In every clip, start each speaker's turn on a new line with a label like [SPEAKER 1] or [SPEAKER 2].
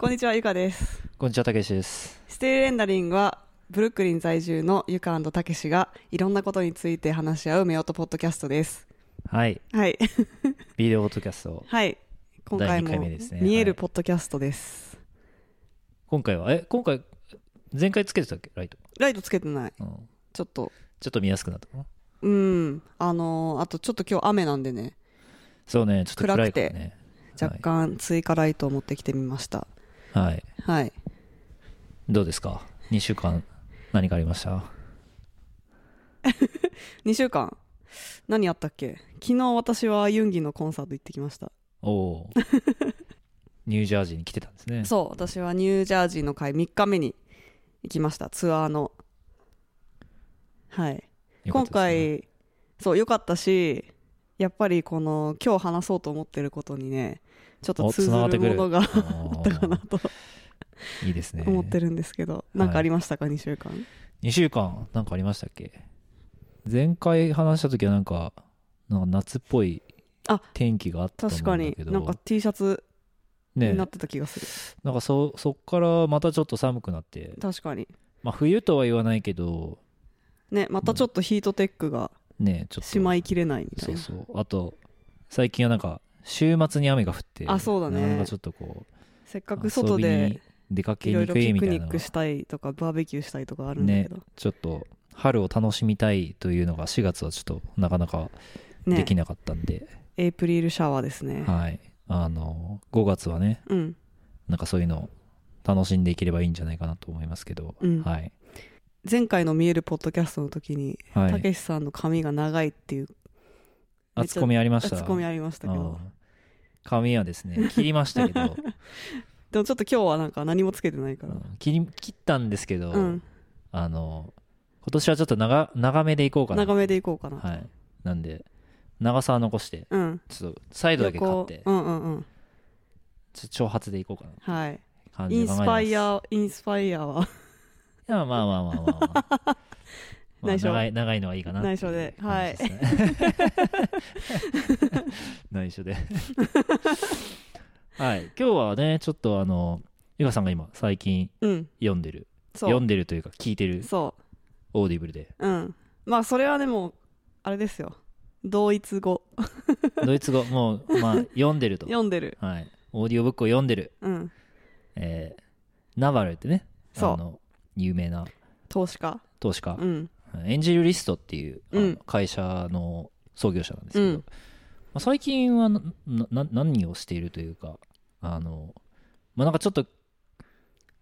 [SPEAKER 1] こんにちは、ゆかです。
[SPEAKER 2] こんにちは、たけしです。
[SPEAKER 1] ステイレンダリングは、ブルックリン在住のゆかたけしが、いろんなことについて話し合う目音ポッドキャストです。
[SPEAKER 2] はい。
[SPEAKER 1] はい。
[SPEAKER 2] ビデオポッドキャスト。
[SPEAKER 1] はい。今回
[SPEAKER 2] 第
[SPEAKER 1] も見える
[SPEAKER 2] はい
[SPEAKER 1] ポッドキャストです。
[SPEAKER 2] 今回は、え、今回、前回つけてたっけ？ライト。
[SPEAKER 1] ライトつけてない。
[SPEAKER 2] うん。
[SPEAKER 1] ちょっと、
[SPEAKER 2] ちょっと見やすくなったかな
[SPEAKER 1] うん。あのーあとちょっと今日雨なんでね、
[SPEAKER 2] そうね、ちょっと暗いからね。
[SPEAKER 1] 若干追加ライトを持ってきてみました。
[SPEAKER 2] はい。
[SPEAKER 1] はい。
[SPEAKER 2] どうですか ?2 週間、何かありました？
[SPEAKER 1] 2週間？何やったっけ？昨日私はユンギのコンサート行ってきました。
[SPEAKER 2] おお。ニュージャージーに来てたんですね。
[SPEAKER 1] そう、私はニュージャージーの会3日目に行きました、ツアーの。はい。
[SPEAKER 2] ね、
[SPEAKER 1] 回、そう、良かったし、やっぱりこの、今日話そうと思ってることにね、ちょっと
[SPEAKER 2] お
[SPEAKER 1] 通ず
[SPEAKER 2] る
[SPEAKER 1] るものがあ
[SPEAKER 2] あ
[SPEAKER 1] ったかなと
[SPEAKER 2] ーいいですね。
[SPEAKER 1] 思ってるんですけど、なんかありましたか、2週間。
[SPEAKER 2] 2週間、なんかありましたっけ？前回話した時はなんか、なんか夏っぽい
[SPEAKER 1] あ
[SPEAKER 2] 天気があったんだけど。
[SPEAKER 1] なんか T シャツ
[SPEAKER 2] ね
[SPEAKER 1] になってた気がする。
[SPEAKER 2] なんかそ、そっからまたちょっと寒くなって、
[SPEAKER 1] 確かに。
[SPEAKER 2] まあ冬とは言わないけど、
[SPEAKER 1] ね、またちょっとヒートテックが
[SPEAKER 2] ね、ちょっと。
[SPEAKER 1] しまいきれないみたいうな。
[SPEAKER 2] そそう。あと、最近はなんか、週末に雨が降って、
[SPEAKER 1] あそうだね
[SPEAKER 2] なんかちょっとこう、
[SPEAKER 1] せっかく外で
[SPEAKER 2] 出かけ
[SPEAKER 1] いろい
[SPEAKER 2] にくいみたいなのが
[SPEAKER 1] ックしたいとか、バーベキューしたいとかあるんだけ
[SPEAKER 2] ね
[SPEAKER 1] ど。、
[SPEAKER 2] ちょっと、春を楽しみたいというのが4月はちょっとなかなかで
[SPEAKER 1] ね
[SPEAKER 2] きなかったんで、
[SPEAKER 1] エイプリルシャワーですね。
[SPEAKER 2] はい。あの、5月はね、
[SPEAKER 1] うん。
[SPEAKER 2] なんかそういうのを楽しんでいければいいんじゃないかなと思いますけど、
[SPEAKER 1] うん
[SPEAKER 2] はい。
[SPEAKER 1] 前回の見えるポッドキャストの時に、
[SPEAKER 2] はい。
[SPEAKER 1] たけしさんの髪が長いっていう
[SPEAKER 2] あつこみありました？
[SPEAKER 1] ツッコミありましたけど。
[SPEAKER 2] うん髪はですね、切りましたけど、
[SPEAKER 1] でもちょっと今日はなんか何もつけてないから。
[SPEAKER 2] うん切り、切ったんですけど、
[SPEAKER 1] うん。
[SPEAKER 2] あの、今年はちょっと長、長めでいこうかな。
[SPEAKER 1] 長めでいこうかな。
[SPEAKER 2] はい。なんで、長さは残して、
[SPEAKER 1] うん。
[SPEAKER 2] ちょっとサイドだけ刈って、
[SPEAKER 1] 横うんうんうん。
[SPEAKER 2] ちょ長髪でいこうかな
[SPEAKER 1] はい。インス。パイア、インスパイアは、
[SPEAKER 2] いや、まあまあまあまあまあ。まあ
[SPEAKER 1] 内緒
[SPEAKER 2] 長い、長いのはいいかな
[SPEAKER 1] 内緒ではい
[SPEAKER 2] 内緒で。はい。今日はね、ちょっとあの、ゆかさんが今、最近
[SPEAKER 1] うん。
[SPEAKER 2] 読んでる、
[SPEAKER 1] そう。
[SPEAKER 2] 読んでるというか聞いてる
[SPEAKER 1] そ
[SPEAKER 2] オーディブルで、
[SPEAKER 1] う。うん。まあ、それはでも、あれですよ。同一語。
[SPEAKER 2] ドイツ語、もう、まあ、読んでると。
[SPEAKER 1] 読んでる。
[SPEAKER 2] はい。オーディオブックを読んでる。
[SPEAKER 1] うん。
[SPEAKER 2] えー、ナバルってね、
[SPEAKER 1] そう
[SPEAKER 2] 有名な
[SPEAKER 1] 投資家。
[SPEAKER 2] 投資家、
[SPEAKER 1] うん。
[SPEAKER 2] エンジェルリストっていう、会社の創業者なんですけど、
[SPEAKER 1] うん
[SPEAKER 2] まあ、最近はなな何をしているというか、あの、まあ、なんかちょっと、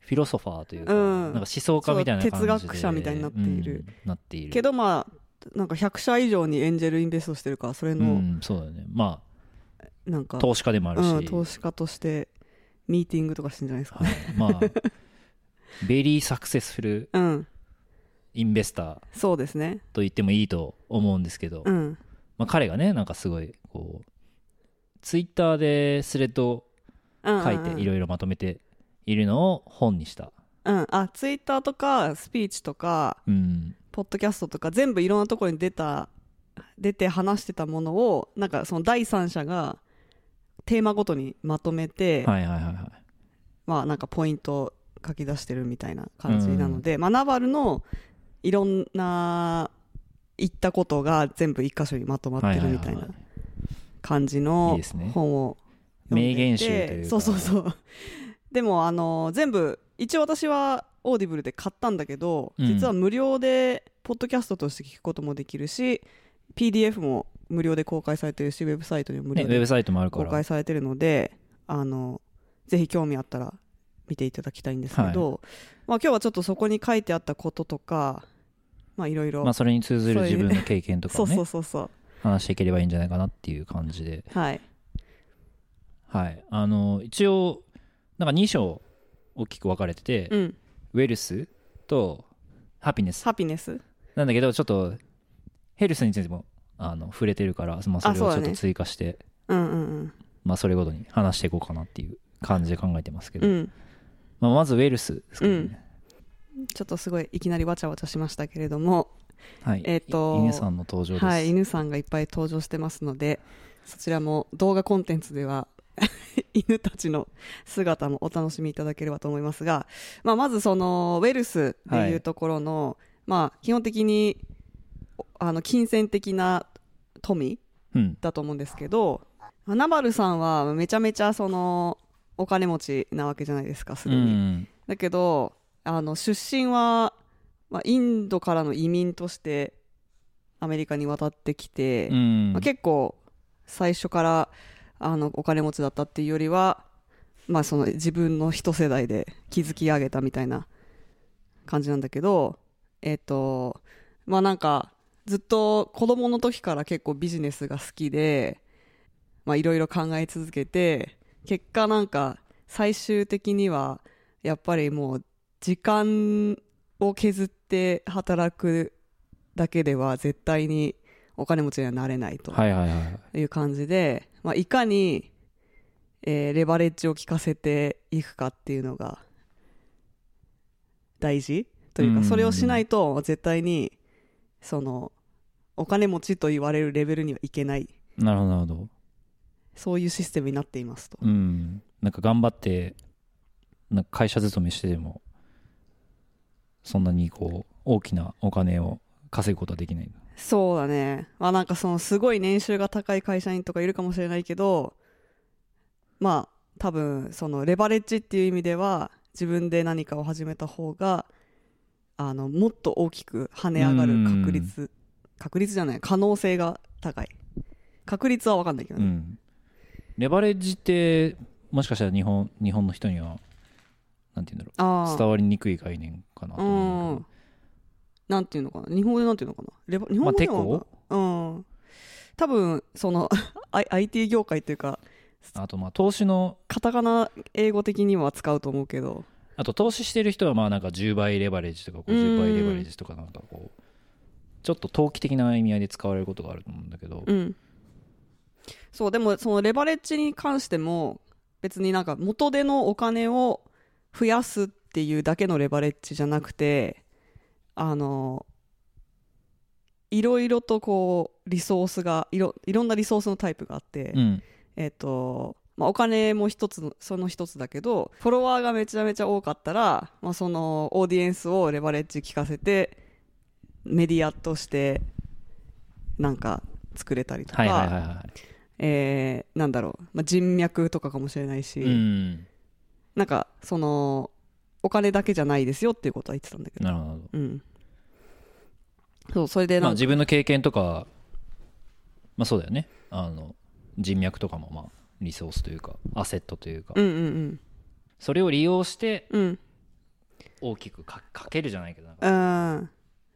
[SPEAKER 2] フィロソファーというか、
[SPEAKER 1] うん
[SPEAKER 2] なんか思想家みたいな
[SPEAKER 1] 哲学者みたいになっている
[SPEAKER 2] うんなっている。
[SPEAKER 1] けどまあ、なんか100社以上にエンジェルインベストしてるから、それ
[SPEAKER 2] う
[SPEAKER 1] の、
[SPEAKER 2] ん、そうだよね。ま
[SPEAKER 1] なんか
[SPEAKER 2] あ、、投資家でもあるし、
[SPEAKER 1] うん、投資家として、ミーティングとかしてんじゃないですか。
[SPEAKER 2] はい、まあ、ベリーサクセスフル
[SPEAKER 1] うん。
[SPEAKER 2] インベスター
[SPEAKER 1] そうですね。
[SPEAKER 2] と言ってもいいと思うんですけど、
[SPEAKER 1] うん。
[SPEAKER 2] まあ、彼がね、なんかすごい、こう、ツイッターでスレッド。書いていろいろまとめているのを本にした。
[SPEAKER 1] うん。あ、ツイッターとか、スピーチとか、
[SPEAKER 2] うん。
[SPEAKER 1] ポッドキャストとか、全部いろんなところに出た、出て話してたものを、なんかその第三者が、テーマごとにまとめて、
[SPEAKER 2] はいはいはいはい。
[SPEAKER 1] まあなんかポイントを書き出してるみたいな感じなので、まあナバルのいろんな言ったことが全部一箇所にまとまってるみたいな感じ
[SPEAKER 2] い
[SPEAKER 1] の本を読んでいて。
[SPEAKER 2] 名言集というか。
[SPEAKER 1] そうそうそう。でもあの、全部、一応私はオーディブルで買ったんだけど、
[SPEAKER 2] うん。
[SPEAKER 1] 実は無料でポッドキャストとして聞くこともできるし、PDF も無料で公開されてるし、ウェブサイトにも無
[SPEAKER 2] ね、
[SPEAKER 1] 料で公
[SPEAKER 2] ら。
[SPEAKER 1] 開されてるので、あの、ぜひ興味あったら見ていただきたいんですけど、まあ今日はちょっとそこに書いてあったこととか、まあいろいろ、
[SPEAKER 2] まあ、それに通ずる自分の経験とか
[SPEAKER 1] そうそうそうそう。
[SPEAKER 2] 話していければいいんじゃないかなっていう感じで。
[SPEAKER 1] はい。
[SPEAKER 2] はい。あの、一応、なんか2章大きく分かれてて、
[SPEAKER 1] うん。
[SPEAKER 2] ウェルスとハピネス
[SPEAKER 1] ハピネス
[SPEAKER 2] なんだけど、ちょっと、ヘルスについても、あの、触れてるから、まあ、それをちょっと追加して、
[SPEAKER 1] うんうんうん。
[SPEAKER 2] まあ、それごとに話していこうかなっていう感じで考えてますけど、
[SPEAKER 1] うん。
[SPEAKER 2] まあ、まずウェルスですけどね。
[SPEAKER 1] ちょっとすごいいきなりわちゃわちゃしましたけれども、
[SPEAKER 2] はい。
[SPEAKER 1] えっと
[SPEAKER 2] い犬さんの登場です。
[SPEAKER 1] はい、犬さんがいっぱい登場してますので、そちらも動画コンテンツでは 犬たちの姿もお楽しみいただければと思いますが、まあ、まずそのウェルスっていうところの、まあ、基本的におあの金銭的な富
[SPEAKER 2] うん
[SPEAKER 1] だと思うんですけどまあナバルさんはめちゃめちゃそのお金持ちなわけじゃないですかす
[SPEAKER 2] う
[SPEAKER 1] でに。
[SPEAKER 2] ん
[SPEAKER 1] だけどあの出身は、まあ、インドからの移民としてアメリカに渡ってきて、
[SPEAKER 2] うん
[SPEAKER 1] まあ、結構最初からあのお金持ちだったっていうよりは、まあ、その自分の一世代で築き上げたみたいな感じなんだけどえっ、とまあなんかずっと子供の時から結構ビジネスが好きでまあいろいろ考え続けて結果なんか最終的にはやっぱりもう時間を削って働くだけでは絶対にお金持ちにはなれないと
[SPEAKER 2] はいはいはい。
[SPEAKER 1] いう感じで、まあ、いかに、えーレバレッジを効かせていくかっていうのが大事という
[SPEAKER 2] うん。
[SPEAKER 1] かそれをしないと絶対にそのお金持ちと言われるレベルにはいけない。
[SPEAKER 2] なるほど
[SPEAKER 1] そういうシステムになっていますと。
[SPEAKER 2] うんなんか頑張ってなんか会社勤めしてでもそんなにこう大きなお金を稼ぐことはできない
[SPEAKER 1] そうだね。まあなんかそのすごい年収が高い会社員とかいるかもしれないけど、まあ多分そのレバレッジっていう意味では自分で何かを始めた方が、あの、もっと大きく跳ね上がる確率、確率じゃない、可能性が高い。確率は分かんないけどね。
[SPEAKER 2] うんレバレッジってもしかしたら日本日本の人にはなんて言うんだろ。う伝わりにくい概念かなと思う。
[SPEAKER 1] なんていうのかな？日本語でなんていうのかな？レバ日本語では
[SPEAKER 2] まあ
[SPEAKER 1] うん。多分、その、IT 業界というか、
[SPEAKER 2] あとまあ投資の
[SPEAKER 1] カタカナ英語的には使うと思うけど、
[SPEAKER 2] あと投資してる人はまあなんか10倍レバレッジとか50倍レバレッジとかなんかこうちょっと投機的な意味合いで使われることがあると思うんだけど
[SPEAKER 1] うん。そう、でもそのレバレッジに関しても、別になんか元手のお金を増やすっていうだけのレバレッジじゃなくて、あの、いろいろとこう、リソースが、いろ、いろんなリソースのタイプがあって、
[SPEAKER 2] うん。
[SPEAKER 1] えっ、と、まあ、お金も一つの、その一つだけど、フォロワーがめちゃめちゃ多かったら、まあ、そのオーディエンスをレバレッジ効かせて、メディアとして、なんか作れたりとか、
[SPEAKER 2] はいはいはいは
[SPEAKER 1] えーなんだろう、まあ、人脈とかかもしれないし、
[SPEAKER 2] いうん
[SPEAKER 1] なんか、その、お金だけじゃないですよっていうことは言ってたんだけど。
[SPEAKER 2] なるほど
[SPEAKER 1] うん。そう、それで
[SPEAKER 2] まあ
[SPEAKER 1] なんか、
[SPEAKER 2] 自分の経験とかまあそうだよねあの人脈とかもまあリソースというかアセットというか
[SPEAKER 1] うんうん
[SPEAKER 2] それを利用して
[SPEAKER 1] うん。うん。
[SPEAKER 2] 大きくかかけるじゃないけどなんか
[SPEAKER 1] うん。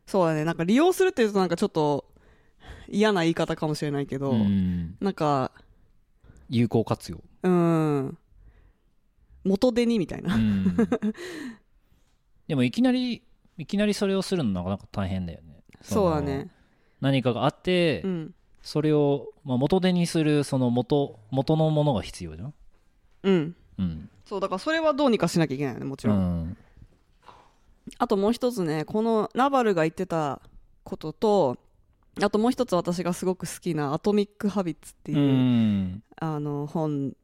[SPEAKER 1] そうだね。なんか利用するっていうとなんかちょっと嫌な言い方かもしれないけど、
[SPEAKER 2] うん
[SPEAKER 1] なんか、
[SPEAKER 2] 有効活用
[SPEAKER 1] うん。元手にみたいな。
[SPEAKER 2] うんでもいきなりいきなりそれをするのなかなか大変だよね
[SPEAKER 1] そうだ
[SPEAKER 2] の
[SPEAKER 1] ね。
[SPEAKER 2] 何かがあって、
[SPEAKER 1] うん。
[SPEAKER 2] それを、まあ、元手にするその元元のものが必要じゃん
[SPEAKER 1] うん。
[SPEAKER 2] うん
[SPEAKER 1] そう、だからそれはどうにかしなきゃいけないよね、もち
[SPEAKER 2] う
[SPEAKER 1] ろん。
[SPEAKER 2] ん
[SPEAKER 1] あともう一つね、このナバルが言ってたことと、あともう一つ私がすごく好きなアトミック・ハビッツっていう、
[SPEAKER 2] うん。
[SPEAKER 1] あの本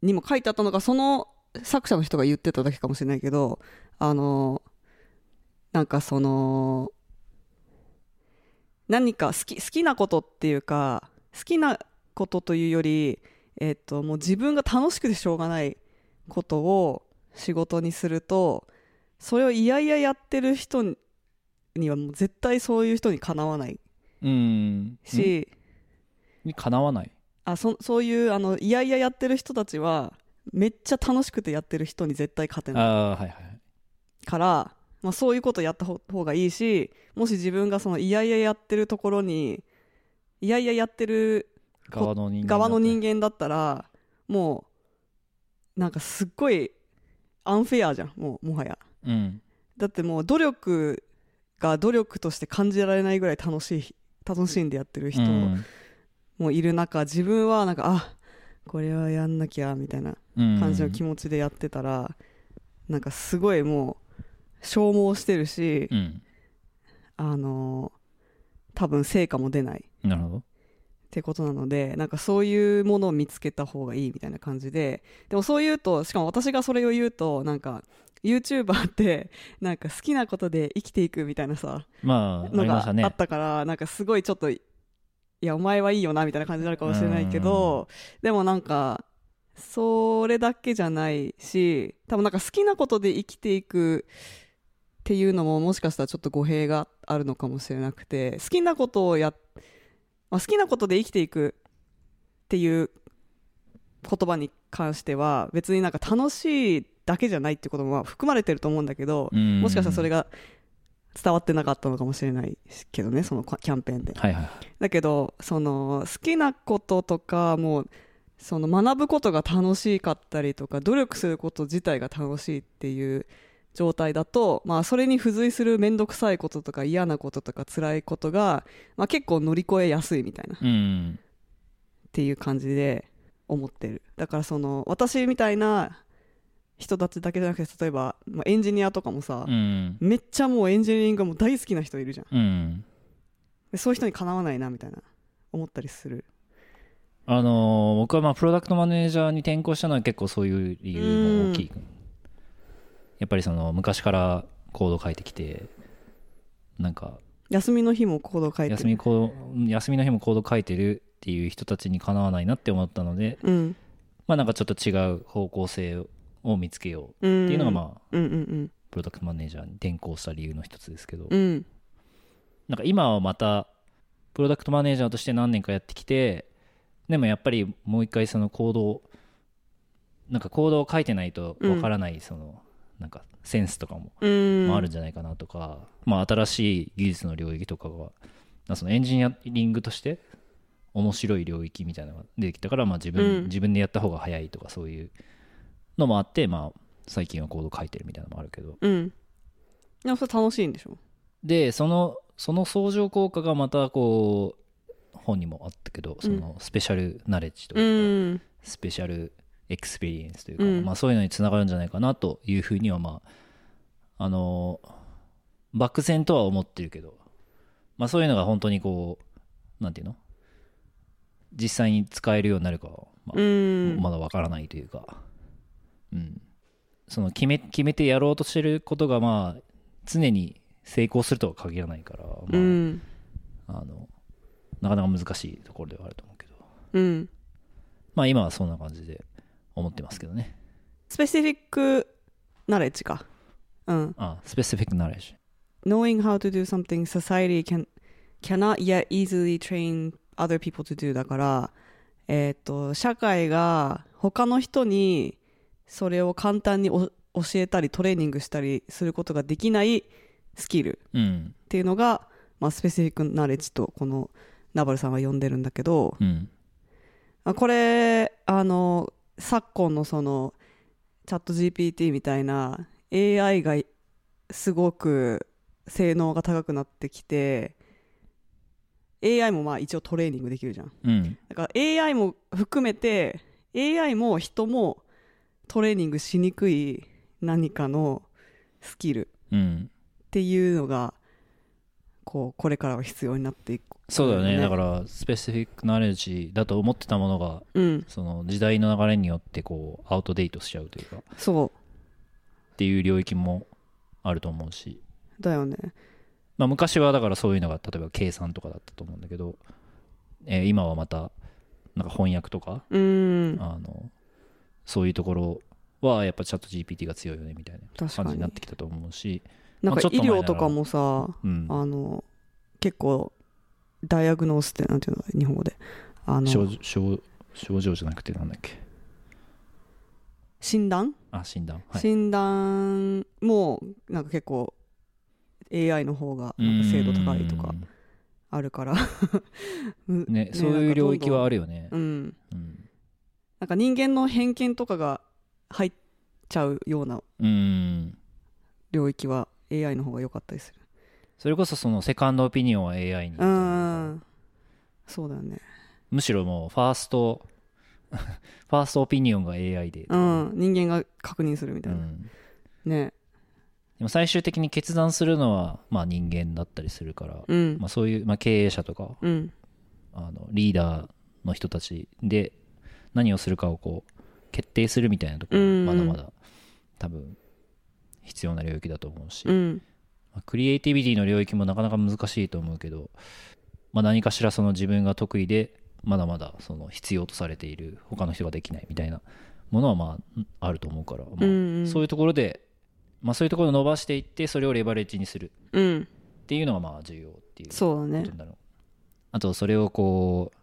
[SPEAKER 1] にも書いてあったのがその作者の人が言ってただけかもしれないけどあのなんかその何か好き好きなことっていうか好きなことというより、えっともう自分が楽しくてしょうがないことを仕事にするとそれをいやいややってる人にはもう絶対そういう人にかなわない。
[SPEAKER 2] うん。
[SPEAKER 1] し、
[SPEAKER 2] にかなわない。
[SPEAKER 1] あそそういうあのいやいややってる人たちはめっちゃ楽しくてやってる人に絶対勝てない。
[SPEAKER 2] ああはいはい。
[SPEAKER 1] から、まあ、そういうことやった方方がいいしもし自分がそのいやいややってるところにいやいややってる
[SPEAKER 2] 側の人間
[SPEAKER 1] 側の人
[SPEAKER 2] 間
[SPEAKER 1] 間だったらもうなんかすっごいアンフェアじゃんもうもはや。
[SPEAKER 2] うん。
[SPEAKER 1] だってもう努力が努力として感じられないぐらい楽しい楽しんでやってる人
[SPEAKER 2] うん。
[SPEAKER 1] もいる中自分はなんかあこれはやんなきゃみたいな
[SPEAKER 2] うん
[SPEAKER 1] 感じの気持ちでやってたら、なんかすごいもう消耗してるし、
[SPEAKER 2] うん。
[SPEAKER 1] あのー多分成果も出ない。
[SPEAKER 2] なるほど。
[SPEAKER 1] ってことなのでなんかそういうものを見つけた方がいいみたいな感じででもそう言うとしかも私がそれを言うとなんか YouTuber ってなんか好きなことで生きていくみたいなさ
[SPEAKER 2] まあ
[SPEAKER 1] があったからなんかすごいちょっといやお前はいいよなみたいな感じになるかもしれないけどでもなんかそれだけじゃないし多分なんか好きなことで生きていくっていうのももしかしたらちょっと語弊があるのかもしれなくて好きなことをや、まあ、好きなことで生きていくっていう言葉に関しては別になんか楽しいだけじゃないってこともまあ含まれてると思うんだけど、
[SPEAKER 2] うん。
[SPEAKER 1] もしかしたらそれが伝わってなかったのかもしれないけどねそのキャンペーンで。
[SPEAKER 2] はいはい
[SPEAKER 1] だけどその好きなこととかもうその学ぶことが楽しかったりとか努力すること自体が楽しいっていう状態だと、まあ、それに付随する面倒くさいこととか嫌なこととか辛いことが、まあ、結構乗り越えやすいみたいな。っ
[SPEAKER 2] うん。
[SPEAKER 1] ていう感じで思ってる。だからその私みたいな人たちだけじゃなくて例えば、まあ、エンジニアとかもさ、
[SPEAKER 2] うん。
[SPEAKER 1] めっちゃもうエンジニアリングがもう大好きな人いるじゃん。
[SPEAKER 2] うん。
[SPEAKER 1] でそういう人にかなわないなみたいな思ったりする。
[SPEAKER 2] あのー僕はまあプロダクトマネージャーに転向したのは結構そういう理由も大きい。やっぱりその昔からコード書いてきてなんか
[SPEAKER 1] 休みの日もコード書いてる。
[SPEAKER 2] 休みコー休みの日もコード書いてるっていう人たちにかなわないなって思ったので
[SPEAKER 1] うん。
[SPEAKER 2] まあなんかちょっと違う方向性を見つけよう
[SPEAKER 1] うん。
[SPEAKER 2] っていうのがまあ
[SPEAKER 1] うんうん
[SPEAKER 2] プロダクトマネージャーに転向した理由の一つですけど。
[SPEAKER 1] うん。うん
[SPEAKER 2] なんか今はまたプロダクトマネージャーとして何年かやってきてでもやっぱりもう一回そのコードをなんかコードを書いてないとわからないそのなんかセンスとかもああるんじゃないかなとか、まあ新しい技術の領域とかがまあそのエンジニアリングとして面白い領域みたいなのが出てきたからまあ自分、
[SPEAKER 1] うん。
[SPEAKER 2] 自分でやった方が早いとかそういうのもあってまあ最近はコード書いてるみたいなのもあるけど。
[SPEAKER 1] うん。でもそれ楽しいんでしょ？
[SPEAKER 2] でそのその相乗効果がまたこう本にもあったけどそのスペシャルナレッジと
[SPEAKER 1] う
[SPEAKER 2] いうか、
[SPEAKER 1] ん。
[SPEAKER 2] special experience というか、
[SPEAKER 1] うん。
[SPEAKER 2] まあ、そういうのにつながるんじゃないかなというふうにはまああの漠然とは思ってるけど、まあ、そういうのが本当にこうなんていうの？実際に使えるようになるかは、まあ
[SPEAKER 1] うん。
[SPEAKER 2] まだわからないというか、うん、その決め決めてやろうとしてることがまあ常に成功するとは限らないから、まあ
[SPEAKER 1] うん。
[SPEAKER 2] あのなかなか難しいところではあると思うけど。
[SPEAKER 1] うん。
[SPEAKER 2] まあ今はそんな感じで思ってますけどね。
[SPEAKER 1] スペシフィックナレッジか。うん。
[SPEAKER 2] あスペシフィックナレッジ
[SPEAKER 1] knowing how to do something society can cannot yet easily train other people to do だからえっ、と社会が他の人にそれを簡単にお教えたりトレーニングしたりすることができないスキル
[SPEAKER 2] うん。
[SPEAKER 1] っていうのが、まあ、スペシフィックナレッジとこのナバルさんは呼んでるんだけど、
[SPEAKER 2] うん。
[SPEAKER 1] あこれあの昨今のそのチャット GPT みたいな AI がすごく性能が高くなってきて AI もまあ一応トレーニングできるじゃん。
[SPEAKER 2] うん。
[SPEAKER 1] だから AI も含めて AI も人もトレーニングしにくい何かのスキル
[SPEAKER 2] うん
[SPEAKER 1] っていうのがこうこれからは必要になっていく
[SPEAKER 2] そうだよね。
[SPEAKER 1] ね。
[SPEAKER 2] だからスペシフィックナレッジだと思ってたものが
[SPEAKER 1] うん。
[SPEAKER 2] その時代の流れによってこうアウトデートしちゃうというかっ
[SPEAKER 1] そ
[SPEAKER 2] ていう領域もあると思うし、
[SPEAKER 1] うだよね。
[SPEAKER 2] まあ、昔はだからそういうのが例えば計算とかだったと思うんだけど、えー今はまたなんか翻訳とか
[SPEAKER 1] うん。
[SPEAKER 2] あのそういうところはやっぱチャット GPT が強いよねみたいな感じになってきたと思うし、
[SPEAKER 1] なんか医療とかもさ
[SPEAKER 2] うん、
[SPEAKER 1] あの結構ダイアグノースってなんていうの日本語で。あの
[SPEAKER 2] 症症症状じゃなくてなんだっけ。
[SPEAKER 1] 診断、
[SPEAKER 2] あ診断。はい。
[SPEAKER 1] 診断もなんか結構 AI の方がなんか精度高いとかあるから。
[SPEAKER 2] う んねそういう領域はあ
[SPEAKER 1] る
[SPEAKER 2] るよね。
[SPEAKER 1] うん。
[SPEAKER 2] うん
[SPEAKER 1] なんか人間の偏見とかが入っちゃうような
[SPEAKER 2] うん。
[SPEAKER 1] 領域は AI の方が良かったりする。
[SPEAKER 2] それこそそのセカンドオピニオンは AI に。
[SPEAKER 1] うん。そうだよね。
[SPEAKER 2] むしろもうファースト ファーストオピニオンが AI で。と
[SPEAKER 1] う
[SPEAKER 2] か
[SPEAKER 1] ん。人間が確認するみたいな、
[SPEAKER 2] うん。
[SPEAKER 1] ね。
[SPEAKER 2] でも最終的に決断するのはまあ人間だったりするから、
[SPEAKER 1] うん。
[SPEAKER 2] まあ、そういう、まあ、経営者とか
[SPEAKER 1] うん。
[SPEAKER 2] あのリーダーの人たちで何をするかをこう決定するみたいなところまだまだ多分必要な領域だと思うし、
[SPEAKER 1] うん。
[SPEAKER 2] まあクリエイティビティの領域もなかなか難しいと思うけど、まあ、何かしらその自分が得意でまだまだその必要とされている他の人ができないみたいなものはまああると思うから、まあそういうところで、まあ、そういうところを伸ばしていってそれをレバレッジにする
[SPEAKER 1] うん。
[SPEAKER 2] っていうのがまあ重要っていうこ
[SPEAKER 1] そうだね
[SPEAKER 2] とになる、あとそれをこう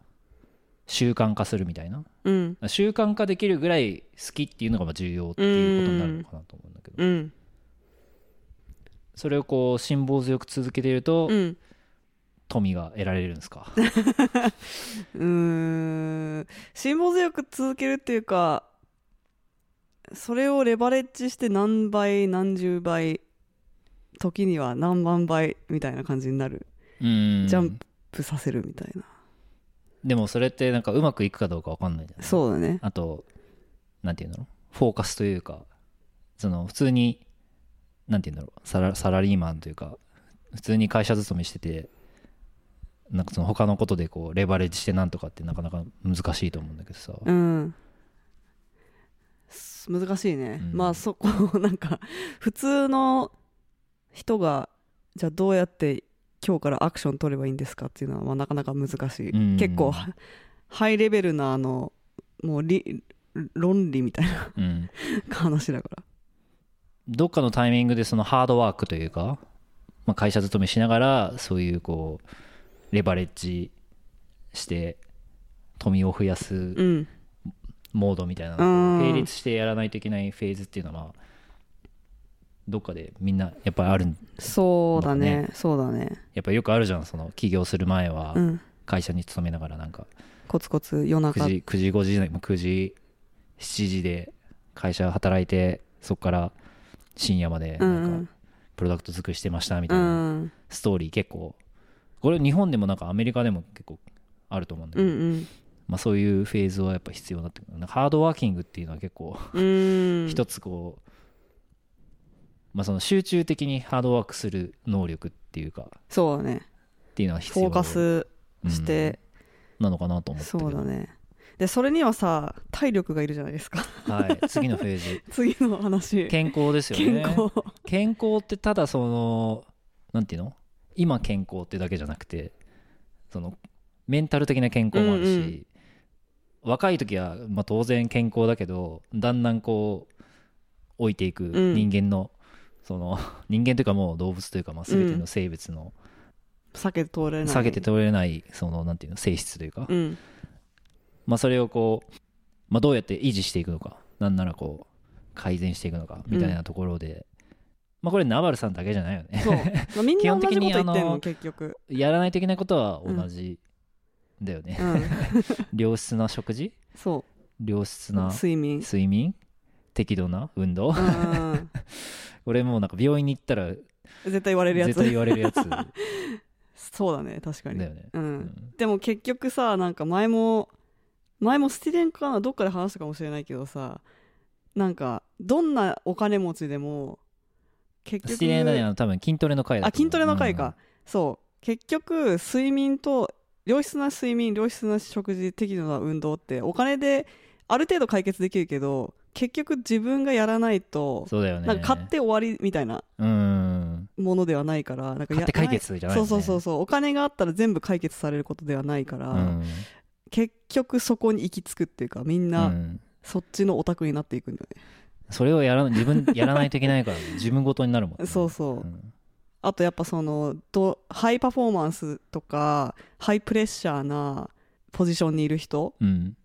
[SPEAKER 2] 習慣化するみたいな。
[SPEAKER 1] うん。
[SPEAKER 2] 習慣化できるぐらい好きっていうのがまあ重要っていうことになるのかなと思うんだけど。
[SPEAKER 1] うん。
[SPEAKER 2] それをこう辛抱強く続けていると、
[SPEAKER 1] うん。
[SPEAKER 2] 富が得られるんですか？
[SPEAKER 1] うーん。辛抱強く続けるっていうかそれをレバレッジして何倍何十倍時には何万倍みたいな感じになる。
[SPEAKER 2] うん。
[SPEAKER 1] ジャンプさせるみたいな
[SPEAKER 2] でもそれってなんかうまくいくかどうか分かんないじゃない。
[SPEAKER 1] そうだね。
[SPEAKER 2] あとなんていうんだろう。フォーカスというかその普通になんていうんだろう。サラサラリーマンというか普通に会社勤めしててなんかその他のことでこうレバレッジしてなんとかってなかなか難しいと思うんだけどさ、
[SPEAKER 1] うん。す難しいね、
[SPEAKER 2] うん。
[SPEAKER 1] まあそこをなんか普通の人がじゃあどうやって今日からアクション取ればいいんですかっていうのはまあなかなか難しい、
[SPEAKER 2] うん。
[SPEAKER 1] 結構はハイレベルなあのもう理論理みたいな
[SPEAKER 2] うん、
[SPEAKER 1] 話だから。
[SPEAKER 2] どっかのタイミングでそのハードワークというか、まあ、会社勤めしながらそういうこうレバレッジして富を増やす
[SPEAKER 1] うん。
[SPEAKER 2] モードみたいな
[SPEAKER 1] う
[SPEAKER 2] のを
[SPEAKER 1] ん。
[SPEAKER 2] 並立してやらないといけないフェーズっていうのはまあどっかでみんなやっぱりある
[SPEAKER 1] そうだね。そうだね。
[SPEAKER 2] やっぱよくあるじゃん。その起業する前は
[SPEAKER 1] うん。
[SPEAKER 2] 会社に勤めながらなんか。
[SPEAKER 1] コツコツ夜中。
[SPEAKER 2] 9時9時5時9時7時で会社働いてそこから深夜まで
[SPEAKER 1] う
[SPEAKER 2] なん
[SPEAKER 1] ん
[SPEAKER 2] かプロダクト作りしてましたみた
[SPEAKER 1] う
[SPEAKER 2] いなん。ストーリー結構これ日本でもなんかアメリカでも結構あると思うんだけど、
[SPEAKER 1] うんうん。
[SPEAKER 2] まあ、そういうフェーズはやっぱ必要になってくる。ハードワーキングっていうのは結構
[SPEAKER 1] うん。
[SPEAKER 2] 一つこう、まあ、その集中的にハードワークする能力っていうかっ
[SPEAKER 1] そうだね
[SPEAKER 2] ていうのは必要
[SPEAKER 1] フォーカスして、
[SPEAKER 2] うん。なのかなと思って。
[SPEAKER 1] そうだね。でそれにはさ体力がいるじゃないですか。
[SPEAKER 2] はい。次のフェーズ。
[SPEAKER 1] 次の話。
[SPEAKER 2] 健康ですよね。
[SPEAKER 1] 健康。
[SPEAKER 2] 健康ってただそのなんていうの？今健康ってだけじゃなくてそのメンタル的な健康もあるし、
[SPEAKER 1] うんうん。
[SPEAKER 2] 若い時は、まあ、当然健康だけどだんだんこう老いていく
[SPEAKER 1] ん。
[SPEAKER 2] 人間の、その 人間というかもう動物というか、まあ、全ての生物の
[SPEAKER 1] 避けて通れない。
[SPEAKER 2] 避けて通れないそのなんていうの性質というか、
[SPEAKER 1] うん。
[SPEAKER 2] まあ、それをこう、まあ、どうやって維持していくのか。なんならこう改善していくのかみたいなところで、まあこれナバルさんだけじゃないよね。
[SPEAKER 1] そう、まあ、みんな 同じこと言ってんの
[SPEAKER 2] 基本的にあの
[SPEAKER 1] 結局。
[SPEAKER 2] やらないといけないことは同じだよね、
[SPEAKER 1] うん。
[SPEAKER 2] 良質な食事？
[SPEAKER 1] そ
[SPEAKER 2] 良質
[SPEAKER 1] う
[SPEAKER 2] な
[SPEAKER 1] 睡眠。
[SPEAKER 2] 睡眠？適度な運動？
[SPEAKER 1] うん
[SPEAKER 2] これもうなんか病院に行ったら
[SPEAKER 1] 絶対言われるやつ。
[SPEAKER 2] 絶対言われるやつ。だ
[SPEAKER 1] そうだね確かに。
[SPEAKER 2] よね、
[SPEAKER 1] う、
[SPEAKER 2] うん。ん
[SPEAKER 1] でも結局さなんか前も前もスティレンかなどっかで話したかもしれないけどさなんかどんなお金持ちでも結局
[SPEAKER 2] スティレンダーには多分筋トレの回だ
[SPEAKER 1] あ筋トレの回か、そう。結局睡眠と良質な睡眠良質な食事適度な運動ってお金である程度解決できるけど結局自分がやらないと
[SPEAKER 2] そうだよね。
[SPEAKER 1] なんか買って終わりみたいな
[SPEAKER 2] うん。
[SPEAKER 1] ものではないからなんかや
[SPEAKER 2] 買って解決じゃないよね。
[SPEAKER 1] そうそうそうそう。お金があったら全部解決されることではないから、
[SPEAKER 2] うん。
[SPEAKER 1] 結局そこに行き着くっていうかみん
[SPEAKER 2] う
[SPEAKER 1] なん。そっちのオタクになっていくんだよね、
[SPEAKER 2] それをやら自分 やらないといけないから自分ごとになるもんね、
[SPEAKER 1] そうそう。
[SPEAKER 2] うん。
[SPEAKER 1] あとやっぱそのどハイパフォーマンスとかハイプレッシャーなポジションにいる人
[SPEAKER 2] うん。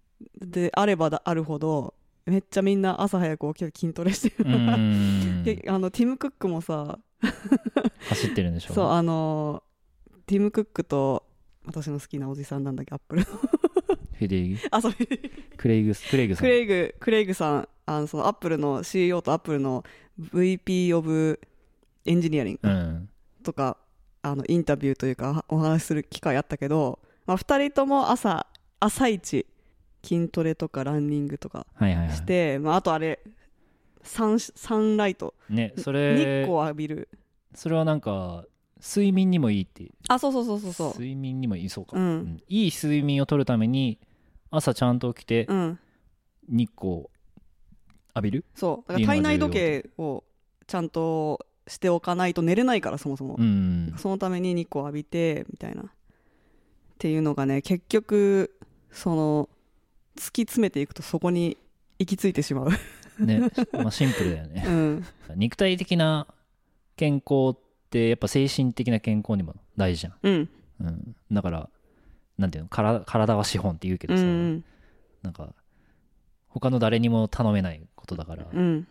[SPEAKER 1] であればだあるほどめっちゃみんな朝早く起きて筋トレして
[SPEAKER 2] う
[SPEAKER 1] る、あのティム・クックもさ。
[SPEAKER 2] 走ってるんでしょ？
[SPEAKER 1] そうあのティム・クックと私の好きなおじさんなんだっけアップルの。
[SPEAKER 2] フィデイ
[SPEAKER 1] あそう
[SPEAKER 2] クレイグスクレイグさん。
[SPEAKER 1] クレイグクレイグさん。あのそのアップルの CEO とアップルの VP オブエンジニアリング
[SPEAKER 2] うん。
[SPEAKER 1] とかあのインタビューというかお話しする機会あったけど、まあ、2人とも朝朝一筋トレとかランニングとか
[SPEAKER 2] はいはいはい。
[SPEAKER 1] して、まあ、あとあれサンサンライト。
[SPEAKER 2] ねそ
[SPEAKER 1] 日
[SPEAKER 2] れ
[SPEAKER 1] 光浴びる。
[SPEAKER 2] それはなんか睡眠にもいいって
[SPEAKER 1] あそうそうそうそうそう。
[SPEAKER 2] 睡眠にもいいそうか、
[SPEAKER 1] うん。
[SPEAKER 2] いい睡眠をとるために朝ちゃんと起きて
[SPEAKER 1] うん。
[SPEAKER 2] 日光浴びる？
[SPEAKER 1] そう。だから体内時計をちゃんとしておかないと寝れないからそもそも、
[SPEAKER 2] うん。
[SPEAKER 1] そのために日光浴びてみたいな。っていうのがね結局その突き詰めていくとそこに行き着いてしまう、
[SPEAKER 2] ね、まあ、シンプルだよね。
[SPEAKER 1] うん、
[SPEAKER 2] 肉体的な健康ってやっぱ精神的な健康にも大事じゃん、
[SPEAKER 1] うん。
[SPEAKER 2] うん、だからなんていうの？体体は資本って言うけ
[SPEAKER 1] う
[SPEAKER 2] どさ、
[SPEAKER 1] ん。
[SPEAKER 2] なんか他の誰にも頼めないことだから、
[SPEAKER 1] うん。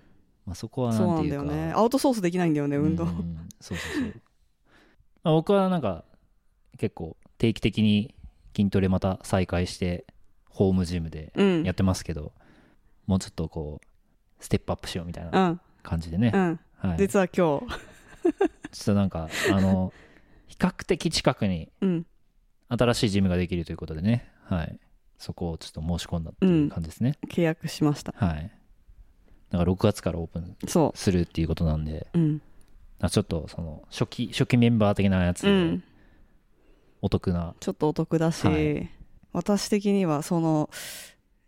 [SPEAKER 2] まあ、そこはなんていうか。
[SPEAKER 1] ね。アウトソースできないんだよね運動、
[SPEAKER 2] うんそうそうそう、まあ、僕はなんか結構定期的に筋トレまた再開してホームジムで
[SPEAKER 1] うん。
[SPEAKER 2] やってますけど、もうちょっとこうステップアップしようみたいな
[SPEAKER 1] うん。
[SPEAKER 2] 感じでね、
[SPEAKER 1] うん。
[SPEAKER 2] はい、ちょ
[SPEAKER 1] 実は今日。
[SPEAKER 2] っとなんかあの比較的近くに
[SPEAKER 1] うん。
[SPEAKER 2] 新しいジムができるということでね、はい、そこをちょっと申し込んだっていう感じですね、
[SPEAKER 1] 契約しました。
[SPEAKER 2] はい。だから6月からオープン
[SPEAKER 1] そ
[SPEAKER 2] するっていうことなんで。
[SPEAKER 1] ううん。
[SPEAKER 2] あちょっとその初期初期メンバー的なやつで
[SPEAKER 1] うん。
[SPEAKER 2] お得な、
[SPEAKER 1] ちょっとお得だし、
[SPEAKER 2] はい
[SPEAKER 1] 私的にはその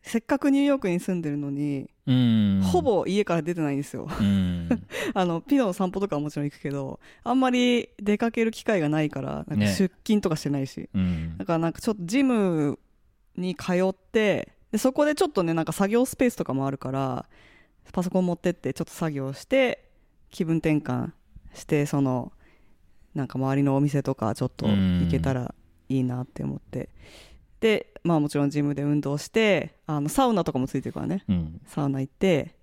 [SPEAKER 1] せっかくニューヨークに住んでるのに、
[SPEAKER 2] うん。
[SPEAKER 1] ほぼ家から出てないんですよ。
[SPEAKER 2] うん。
[SPEAKER 1] あのピノの散歩とかはもちろん行くけどあんまり出かける機会がないからなんか
[SPEAKER 2] ね。
[SPEAKER 1] 出勤とかしてないし、
[SPEAKER 2] うん。
[SPEAKER 1] だからなんかちょっとジムに通ってでそこでちょっとねなんか作業スペースとかもあるからパソコン持ってってちょっと作業して気分転換してそのなんか周りのお店とかちょっと行けたらいいなって思ってでまあもちろんジムで運動してあのサウナとかもついてるからね。
[SPEAKER 2] うん。
[SPEAKER 1] サウナ行って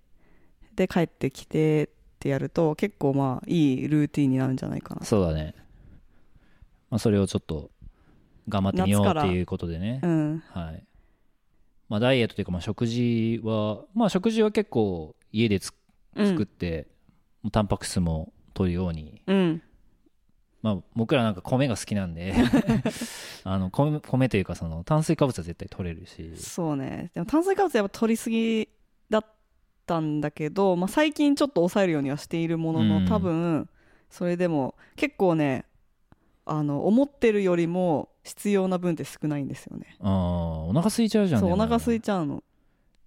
[SPEAKER 1] で帰ってきてってやると結構まあいいルーティンになるんじゃないかな。
[SPEAKER 2] そうだね、まあ、それをちょっと頑張ってみようっていうことでね。
[SPEAKER 1] うん。
[SPEAKER 2] はい。まあダイエットというかまあ食事はまあ食事は結構家で作って、もうタンパク質も取るように
[SPEAKER 1] うん
[SPEAKER 2] まあ僕らなんか米が好きなんで あの米米というかその炭水化物は絶対取れるし。
[SPEAKER 1] そうね。でも炭水化物やっぱ取りすぎだったんだけど、まあ、最近ちょっと抑えるようにはしているものの、
[SPEAKER 2] うん。
[SPEAKER 1] 多分それでも結構ねあの思ってるよりも必要な分って少ないんですよね。
[SPEAKER 2] あーお腹空いちゃうじゃん
[SPEAKER 1] そうお腹空いちゃうの。